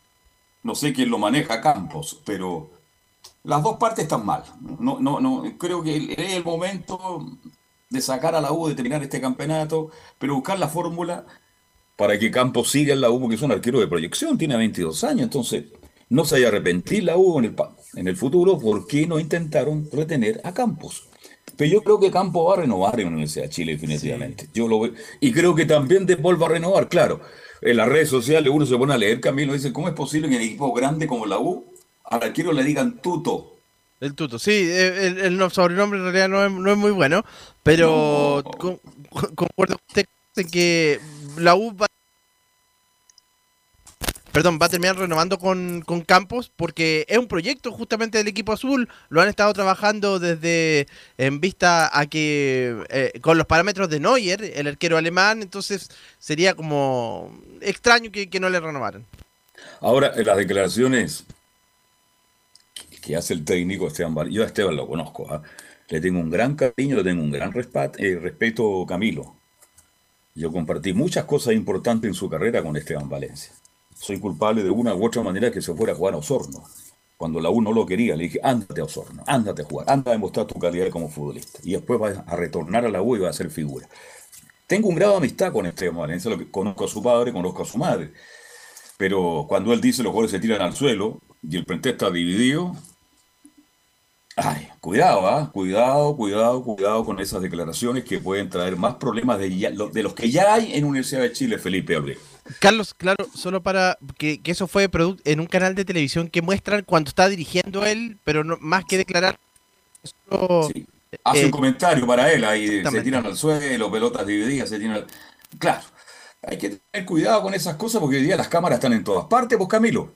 No sé quién lo maneja Campos, pero las dos partes están mal. No, no, no, creo que es el momento de sacar a la U, de terminar este campeonato, pero buscar la fórmula para que Campos siga en la U, porque es un arquero de proyección, tiene 22 años, entonces no se haya arrepentir la U en el, en el futuro, ¿por qué no intentaron retener a Campos? Pero yo creo que Campos va a renovar en la Universidad de Chile definitivamente. Yo lo veo. Y creo que también De Paul va a renovar, claro. En las redes sociales uno se pone a leer, Camilo, dice, ¿cómo es posible que en equipo grande como la U al arquero le digan tuto? El tuto, sí, el, el no- sobrenombre en realidad no es, no es muy bueno, pero con- con- concuerdo con usted en que la U va, perdón, va a terminar renovando con, con Campos porque es un proyecto justamente del equipo azul, lo han estado trabajando desde en vista a que eh, con los parámetros de Neuer, el arquero alemán, entonces sería como extraño que, no le renovaran. Ahora, en las declaraciones que- hace el técnico Esteban Bar- yo a Esteban lo conozco, ¿ah? le tengo un gran cariño, le tengo un gran respat- eh, respeto, Camilo. Yo compartí muchas cosas importantes en su carrera con Esteban Valencia. Soy culpable de una u otra manera que se fuera a jugar a Osorno. Cuando la U no lo quería, le dije, ándate a Osorno, ándate a jugar, anda a demostrar tu calidad como futbolista. Y después vas a retornar a la U y vas a ser figura. Tengo un grado de amistad con Esteban Valencia, conozco a su padre, conozco a su madre. Pero cuando él dice los jugadores se tiran al suelo y el plantel está dividido, ay, cuidado, ¿ah? cuidado, cuidado, cuidado con esas declaraciones que pueden traer más problemas de, ya- de los que ya hay en Universidad de Chile, Felipe Abreu. Carlos, claro, solo para que, que eso fue en un canal de televisión que muestran cuando está dirigiendo él, pero no, más que declarar. solo, Hace eh, un comentario para él, ahí se tiran al suelo, pelotas divididas, se tiran al... Claro, hay que tener cuidado con esas cosas porque hoy día las cámaras están en todas partes, pues Camilo.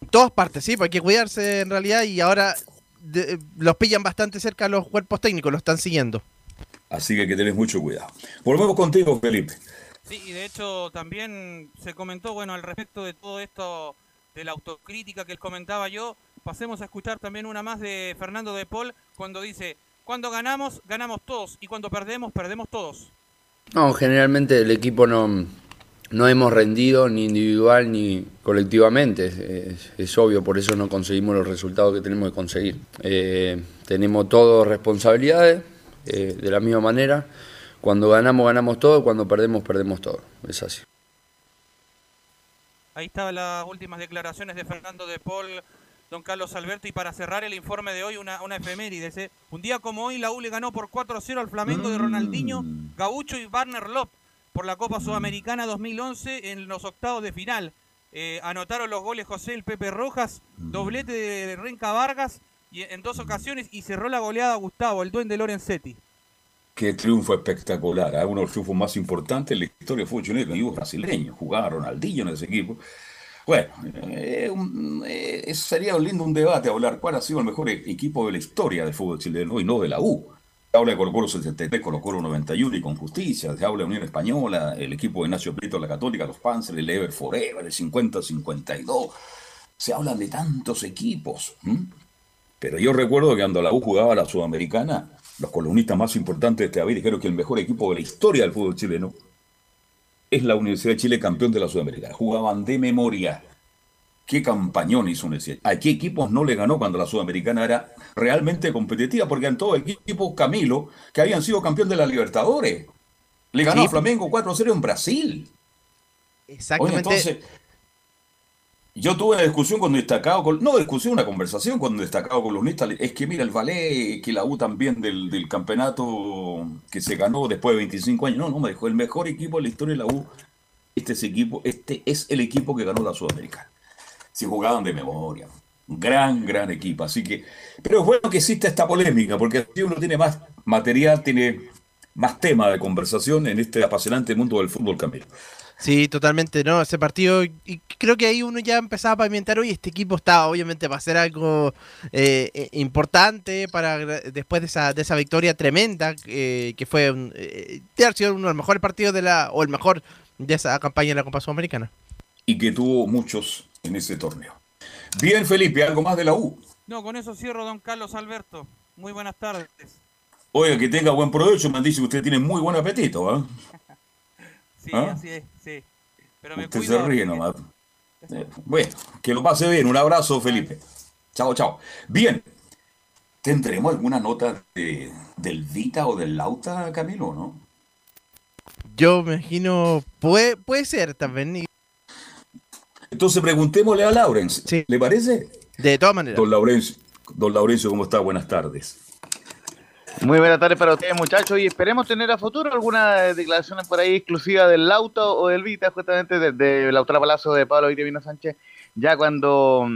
en todas partes, sí, pues hay que cuidarse en realidad y ahora de- los pillan bastante cerca los cuerpos técnicos, lo están siguiendo. Así que hay que tener mucho cuidado. Volvemos contigo, Felipe. Sí, y de hecho también se comentó, bueno, al respecto de todo esto, de la autocrítica que les comentaba yo, pasemos a escuchar también una más de Fernando de Paul cuando dice, cuando ganamos, ganamos todos, y cuando perdemos, perdemos todos. No, generalmente el equipo no, no hemos rendido ni individual ni colectivamente, es, es- es obvio, por eso no conseguimos los resultados que tenemos que conseguir. Eh, tenemos todos responsabilidades, eh, de la misma manera, cuando ganamos ganamos todo, cuando perdemos perdemos todo, es así. Ahí estaban las últimas declaraciones de Fernando de Paul, don Carlos Alberto, y para cerrar el informe de hoy, una, una efeméride. ¿eh? Un día como hoy, la U le ganó por 4-0 al Flamengo de Ronaldinho, Gaucho y Warner Lop por la Copa Sudamericana 2011 en los octavos de final. Eh, anotaron los goles José el Pepe Rojas, doblete de Renca Vargas y en dos ocasiones y cerró la goleada Gustavo, el duende Lorenzetti. Qué triunfo espectacular, ¿ah? uno de los triunfos más importantes en la historia fútbol chileno, equipo brasileño, jugaba Ronaldinho en ese equipo. Bueno, eh, eh, sería lindo un debate hablar cuál ha sido el mejor equipo de la historia del fútbol chileno y no de la U. Se habla de Colo Colo 73, Colo Colo 91 y con justicia, se habla de Unión Española, el equipo de Ignacio Prieto, la Católica, los Panzers, el Ever Forever, el 50-52. Se hablan de tantos equipos. Pero yo recuerdo que cuando la U jugaba la Sudamericana, los columnistas más importantes de este aviso dijeron que el mejor equipo de la historia del fútbol chileno es la Universidad de Chile campeón de la Sudamericana. Jugaban de memoria. Qué campañón hizo Universidad. ¿A qué equipos no le ganó cuando la Sudamericana era realmente competitiva? Porque eran todos equipos Camilo que habían sido campeón de la Libertadores. Le ganó Sí. a Flamengo 4-0 en Brasil. Oye, Exactamente. entonces, yo tuve una discusión con destacado, con, no discusión, una conversación con destacado columnista. Es que mira, el ballet, que la U también del, del campeonato que se ganó después de 25 años. No, no, me dijo, el mejor equipo de la historia de la U, este es, equipo, este es el equipo que ganó la Sudamericana. Si jugaban de memoria. Gran, gran equipo. Así que, pero es bueno que exista esta polémica, porque así uno tiene más material, tiene más tema de conversación en este apasionante mundo del fútbol, Camilo. Sí, totalmente, ¿no? Ese partido, y creo que ahí uno ya empezaba a pavimentar, oye, este equipo está obviamente para hacer algo eh, eh, importante para después de esa, de esa victoria tremenda, eh, que fue un, eh, de haber sido uno de los mejores partidos de la, o el mejor ya esa campaña en la Copa Sudamericana. Y que tuvo muchos en ese torneo. Bien, Felipe, ¿algo más de la U? No, con eso cierro, don Carlos Alberto. Muy buenas tardes. Oiga, que tenga buen provecho, me han dicho que usted tiene muy buen apetito, ¿ah? Sí, ¿Ah? así es, sí. Pero me Usted cuido se ríe nomás. Eh, Bueno, que lo pase bien. Un abrazo, Felipe. Chao, chao. Bien. ¿Tendremos alguna nota de, del Vita o del Lauta, Camilo, no? Yo me imagino, puede, puede ser también. Entonces preguntémosle a Lawrence. ¿Le parece? De todas maneras. Don Laurencio, don Laurencio, ¿cómo está? Buenas tardes. Muy buenas tardes para ustedes, muchachos, y esperemos tener a futuro algunas declaraciones por ahí exclusivas del Lauta o del Vita, justamente de, de Lautaro Palazzo de Pablo Vino Sánchez, ya cuando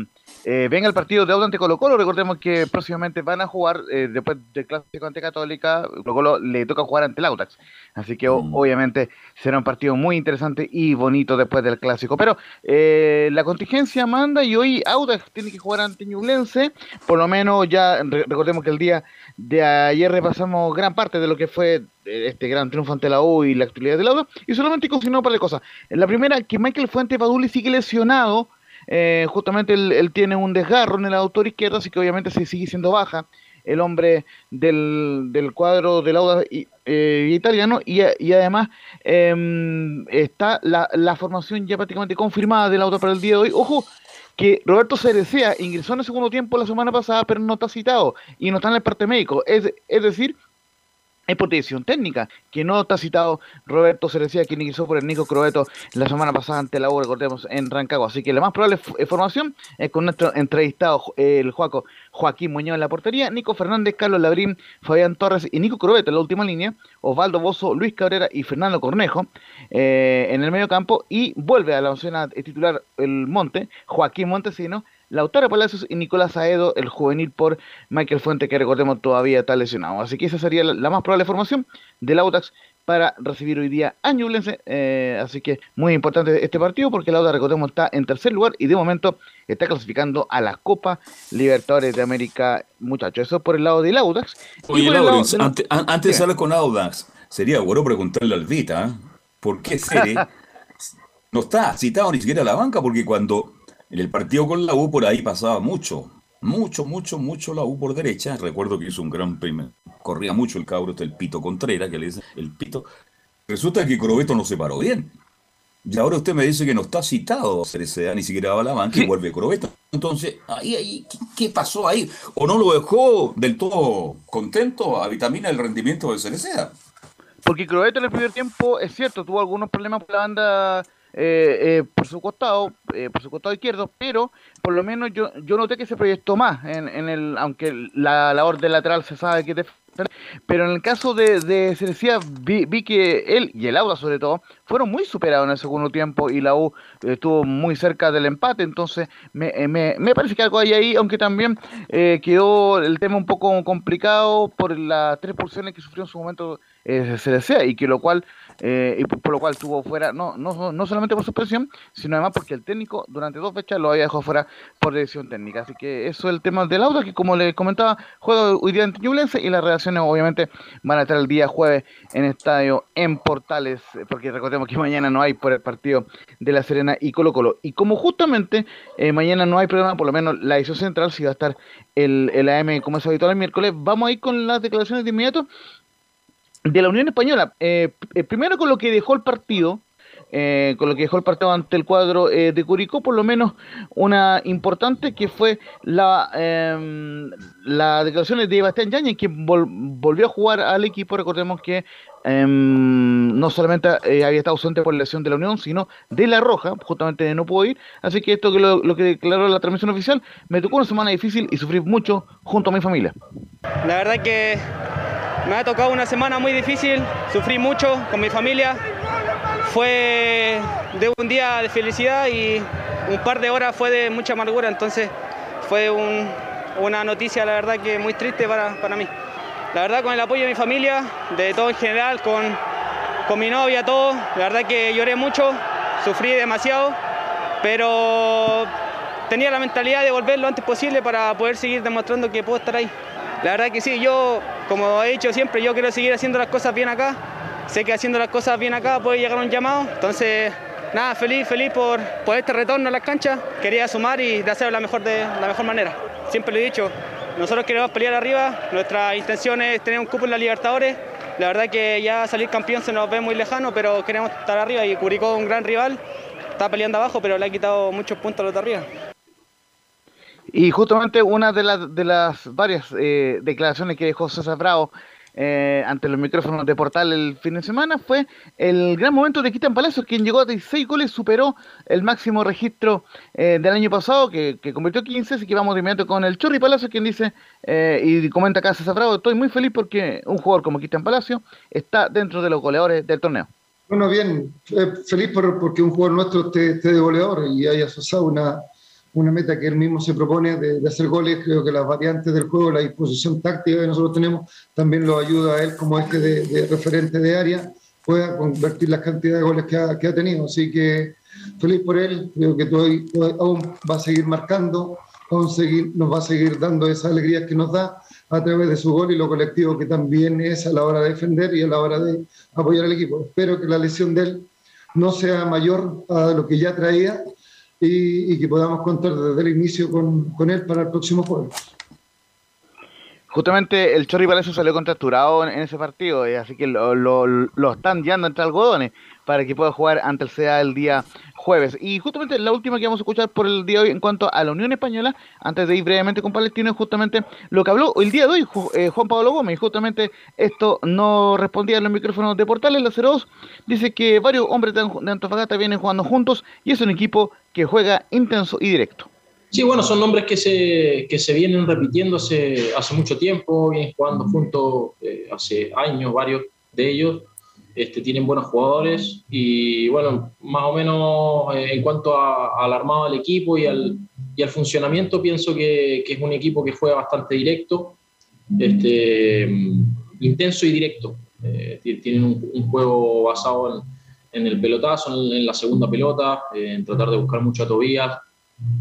eh, venga el partido de Auda ante Colo Colo, recordemos que próximamente van a jugar, eh, después del clásico ante Católica, Colo Colo le toca jugar ante el Audax, así que o- obviamente será un partido muy interesante y bonito después del clásico, pero eh, la contingencia manda y hoy Audax tiene que jugar ante Ñublense, por lo menos ya re- recordemos que el día de ayer repasamos gran parte de lo que fue eh, este gran triunfo ante la U y la actualidad del Audax, y solamente consignó un par de cosas. La primera, que Michael Fuente Paduli sigue lesionado, eh, justamente él, tiene un desgarro en el autor izquierdo, así que obviamente se sigue siendo baja el hombre del, del cuadro del Audax i- eh, italiano y, y además em, está la, la formación ya prácticamente confirmada del Audax para el día de hoy. Ojo, que Roberto Cerecea ingresó en el segundo tiempo la semana pasada, pero no está citado y no está en el parte médico. Es, es decir, es por técnica, que no está citado Roberto Cerecea, quien ingresó por el Nico Crobeto la semana pasada ante la U, recordemos, en Rancagua. Así que la más probable eh, formación es con nuestro entrevistado, el Juaco Joaquín Muñoz en la portería, Nico Fernández, Carlos Labrín, Fabián Torres y Nico Crobeto en la última línea, Osvaldo Bozo, Luis Cabrera y Fernando Cornejo eh, en el medio campo y vuelve a la opción titular el Monte, Joaquín Montesino, Lautaro Palacios y Nicolás Aedo, el juvenil por Michael Fuente, que recordemos todavía está lesionado. Así que esa sería la, la más probable formación del Autax para recibir hoy día a Ñublense. Eh, así que muy importante este partido porque el Audax, recordemos, está en tercer lugar y de momento está clasificando a la Copa Libertadores de América, muchachos. Eso por el lado del Audax. Oye, por el lado Lawrence, del- ante- an- antes de hablar con Audax, sería bueno preguntarle al Vita, ¿eh? ¿por qué Cere no está citado ni siquiera a la banca? Porque cuando en el partido con la U por ahí pasaba mucho, mucho, mucho, mucho la U por derecha. Recuerdo que hizo un gran primer, corría mucho el cabro, este, el Pito Contreras, que le dice el Pito. Resulta que Crobeto no se paró bien. Y ahora usted me dice que no está citado Cereceda, ni siquiera va a la banca y vuelve Crobeto. Entonces, ahí, ahí, ¿qué, qué pasó ahí? ¿O no lo dejó del todo contento a Vitamina el rendimiento de Cereceda? Porque Crobeto en el primer tiempo, es cierto, tuvo algunos problemas por la banda eh, eh, por su costado, eh, por su costado izquierdo, pero por lo menos yo, yo noté que se proyectó más en, en el, aunque la labor del lateral se sabe que defender, pero en el caso de, de Cerecía vi, vi que él y el Auda sobre todo fueron muy superados en el segundo tiempo y la U estuvo muy cerca del empate, entonces me, eh, me, me parece que algo hay ahí, aunque también eh, quedó el tema un poco complicado por las tres pulsiones que sufrió en su momento eh, desea y que lo cual eh, y por, por lo cual tuvo fuera no, no, no solamente por suspensión sino además porque el técnico durante dos fechas lo había dejado fuera por decisión técnica. Así que eso es el tema del auto que como les comentaba juega hoy día en Ñublense y las reacciones obviamente van a estar el día jueves en estadio en Portales eh, porque recordemos que mañana no hay por el partido de La Serena y Colo Colo. Y como justamente eh, mañana no hay programa por lo menos la edición central si va a estar el, el AM como es habitual el miércoles vamos a ir con las declaraciones de inmediato de la Unión Española. Eh, eh, primero con lo que dejó el partido, eh, con lo que dejó el partido ante el cuadro eh, de Curicó, por lo menos una importante que fue la, eh, la declaración de Bastián Yañez, que vol- volvió a jugar al equipo. Recordemos que eh, no solamente eh, había estado ausente por lesión de la Unión, sino de la Roja, justamente no pudo ir. Así que esto que lo, lo que declaró la transmisión oficial, me tocó una semana difícil y sufrí mucho junto a mi familia. La verdad que me ha tocado una semana muy difícil, sufrí mucho con mi familia. Fue de un día de felicidad y un par de horas fue de mucha amargura, entonces fue un- una noticia, la verdad, que muy triste para, para mí. La verdad, con el apoyo de mi familia, de todo en general, con, con mi novia, todo, la verdad que lloré mucho, sufrí demasiado, pero tenía la mentalidad de volver lo antes posible para poder seguir demostrando que puedo estar ahí. La verdad que sí, yo, como he dicho siempre, yo quiero seguir haciendo las cosas bien acá sé que haciendo las cosas bien acá puede llegar un llamado. Entonces, nada, feliz, feliz por, por este retorno a las canchas. Quería sumar y de hacerlo la mejor, de la mejor manera. Siempre lo he dicho, nosotros queremos pelear arriba, nuestra intención es tener un cupo en la Libertadores. La verdad que ya salir campeón se nos ve muy lejano, pero queremos estar arriba y Curicó un gran rival. Está peleando abajo, pero le ha quitado muchos puntos a los de arriba. Y justamente una de las, de las varias eh, declaraciones que dejó César Bravo eh, ante los micrófonos de Portal el fin de semana fue el gran momento de Cristian Palacios, quien llegó a 16 goles, superó el máximo registro eh, del año pasado, que, que, convirtió 15, así que vamos de inmediato con el Chorri Palacios, quien dice, eh, y comenta acá César Bravo, estoy muy feliz porque un jugador como Cristian Palacios está dentro de los goleadores del torneo. Bueno, bien, feliz por, porque un jugador nuestro esté, esté de goleador y haya asociado una una meta que él mismo se propone de, hacer goles. Creo que las variantes del juego, la disposición táctica que nosotros tenemos, también lo ayuda a él como este de, referente de área, pueda convertir las cantidades de goles que ha, que ha tenido. Así que feliz por él, creo que todo, aún va a seguir marcando, aún seguir, nos va a seguir dando esa alegría que nos da a través de su gol y lo colectivo que también es a la hora de defender y a la hora de apoyar al equipo. Espero que la lesión de él no sea mayor a lo que ya traía y, que podamos contar desde el inicio con, con él para el próximo juego. Justamente el Chorri Palacio salió contracturado en, ese partido, eh, así que lo, lo, lo, están guiando entre algodones para que pueda jugar ante el CEA el día jueves. Y justamente la última que vamos a escuchar por el día de hoy en cuanto a la Unión Española, antes de ir brevemente con Palestino, es justamente lo que habló el día de hoy eh, Juan Pablo Gómez. Justamente esto no respondía en los micrófonos de Portales. La 02 dice que varios hombres de Antofagasta vienen jugando juntos y es un equipo que juega intenso y directo. Sí, bueno, son nombres que se, que se vienen repitiendo hace, hace mucho tiempo, vienen jugando juntos eh, hace años, varios de ellos. Este, tienen buenos jugadores y bueno, más o menos eh, en cuanto al armado del equipo y al, y al funcionamiento, pienso que, que, es un equipo que juega bastante directo, este, intenso y directo. Eh, tienen un, juego basado en, en, el pelotazo, en, la segunda pelota, en tratar de buscar mucho a Tobías,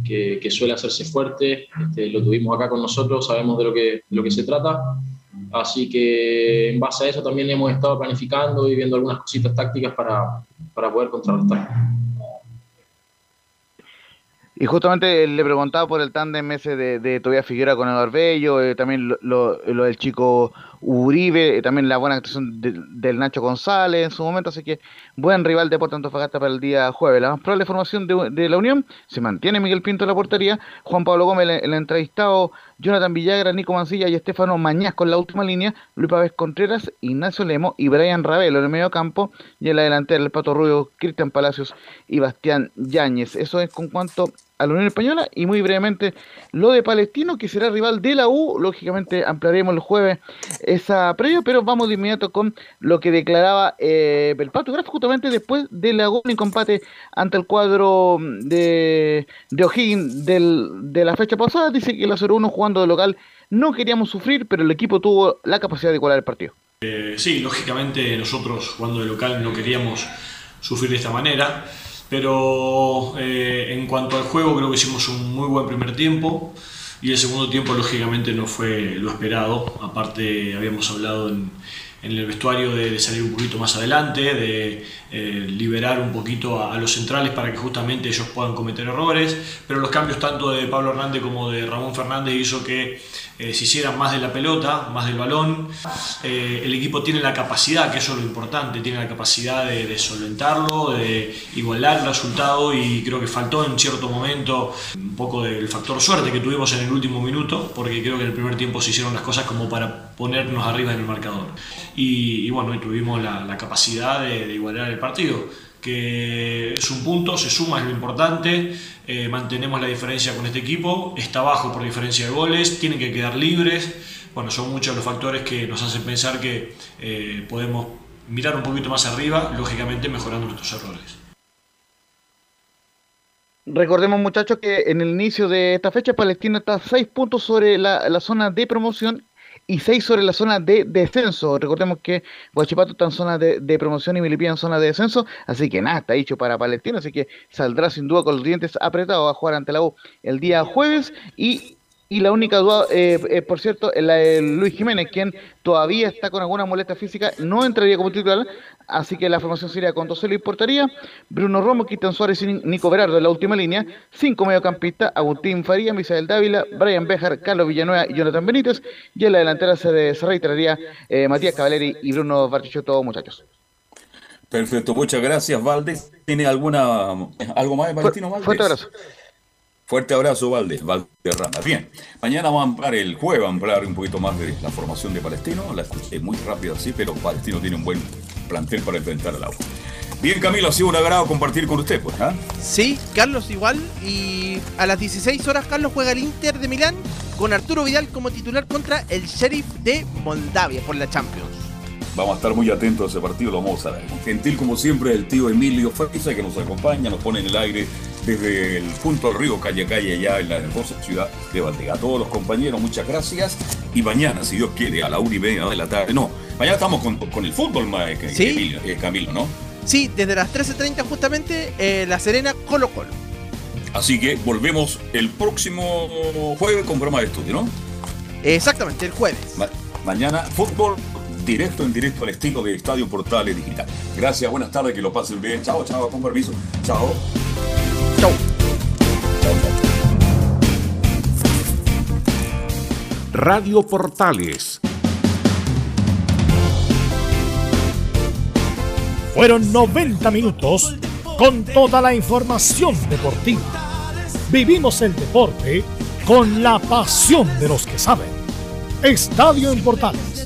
que, suele hacerse fuerte. Este, lo tuvimos acá con nosotros, sabemos de lo que, de lo que se trata. Así que en base a eso también hemos estado planificando y viendo algunas cositas tácticas para, para poder contrarrestar. Y justamente le preguntaba por el tándem ese de, de Tobias Figuera con el Bello, eh, también lo, lo, del chico Uribe, eh, también la buena actuación del Nacho González en su momento, así que buen rival de Puerto Antofagasta para el día jueves. La más probable formación de, la Unión se mantiene Miguel Pinto en la portería, Juan Pablo Gómez, el, el entrevistado, Jonathan Villagra, Nico Mancilla y Estefano Mañaz con la última línea, Luis Pávez Contreras, Ignacio Lemo y Brian Ravelo en el medio campo, y en la delantera el Pato Rubio, Cristian Palacios y Bastián Yáñez. Eso es con cuanto a la Unión Española y muy brevemente lo de Palestino que será rival de la U, lógicamente ampliaremos el jueves esa previa, pero vamos de inmediato con lo que declaraba eh, el Pato Graf justamente después de la gol y combate ante el cuadro de, de O'Higgins de la fecha pasada, dice que la 0-1 jugando de local no queríamos sufrir, pero el equipo tuvo la capacidad de igualar el partido. Eh, sí, lógicamente nosotros jugando de local no queríamos sufrir de esta manera pero eh, en cuanto al juego creo que hicimos un muy buen primer tiempo y el segundo tiempo lógicamente no fue lo esperado. Aparte habíamos hablado en, en el vestuario de, salir un poquito más adelante, de eh, liberar un poquito a, los centrales para que justamente ellos puedan cometer errores, pero los cambios tanto de Pablo Hernández como de Ramón Fernández hizo que eh, se hicieran más de la pelota, más del balón. Eh, el equipo tiene la capacidad, que eso es lo importante, tiene la capacidad de, solventarlo, de igualar el resultado y creo que faltó en cierto momento un poco del factor suerte que tuvimos en el último minuto, porque creo que en el primer tiempo se hicieron las cosas como para ponernos arriba en el marcador y, bueno, tuvimos la, capacidad de, igualar el partido, que es un punto, se suma, es lo importante, eh, mantenemos la diferencia con este equipo, está bajo por diferencia de goles, tienen que quedar libres, bueno, son muchos los factores que nos hacen pensar que eh, podemos mirar un poquito más arriba, lógicamente mejorando nuestros errores. Recordemos muchachos que en el inicio de esta fecha Palestina está a 6 puntos sobre la, la, zona de promoción y 6 sobre la zona de descenso. Recordemos que Guachipato está en zona de, promoción y Milipía en zona de descenso, así que nada, está dicho para Palestino, así que saldrá sin duda con los dientes apretados a jugar ante la U el día jueves y Y la única duda, eh, eh, por cierto, la de Luis Jiménez, quien todavía está con alguna molestia física, no entraría como titular, así que la formación sería con José Luis Portaría, Bruno Romo, Cristian Suárez y Nico Berardo en la última línea, cinco mediocampistas, Agustín Faría, Misael Dávila, Brian Bejar, Carlos Villanueva y Jonathan Benítez, y en la delantera se, se reiteraría eh, Matías Cavaleri y Bruno Bartichotto, muchachos. Perfecto, muchas gracias, Valdés. ¿Tiene alguna algo más de Valentino Valdés? Fuerte abrazo. Fuerte abrazo, Valdés, Valderrama. Bien, mañana vamos a ampliar el jueves, vamos a hablar un poquito más de la formación de Palestino. La escuché muy rápido así, pero Palestino tiene un buen plantel para enfrentar al agua. Bien, Camilo, ha sido un agrado compartir con usted, pues, ¿ah? Sí, Carlos igual. Y a las 16 horas, Carlos juega el Inter de Milán con Arturo Vidal como titular contra el Sheriff de Moldavia por la Champions. Vamos a estar muy atentos a ese partido, lo vamos a ver. Gentil como siempre el tío Emilio Freiza que nos acompaña, nos pone en el aire desde el punto del río Calle Calle allá en la hermosa ciudad de Valdega. A todos los compañeros, muchas gracias. Y mañana, si Dios quiere, a la una y media de la tarde. No, mañana estamos con, con el fútbol, que- ¿Sí? Emilio, eh, Camilo, ¿no? Sí, desde las 13.30 justamente, eh, La Serena Colo Colo. Así que volvemos el próximo jueves con broma de estudio, ¿no? Exactamente, el jueves. Ma- mañana fútbol directo en directo al estilo de Estadio Portales Digital. Gracias, buenas tardes, que lo pasen bien. Chao, chao, con permiso. Chao. Chao. Radio Portales. Fueron 90 minutos con toda la información deportiva. Vivimos el deporte con la pasión de los que saben. Estadio en Portales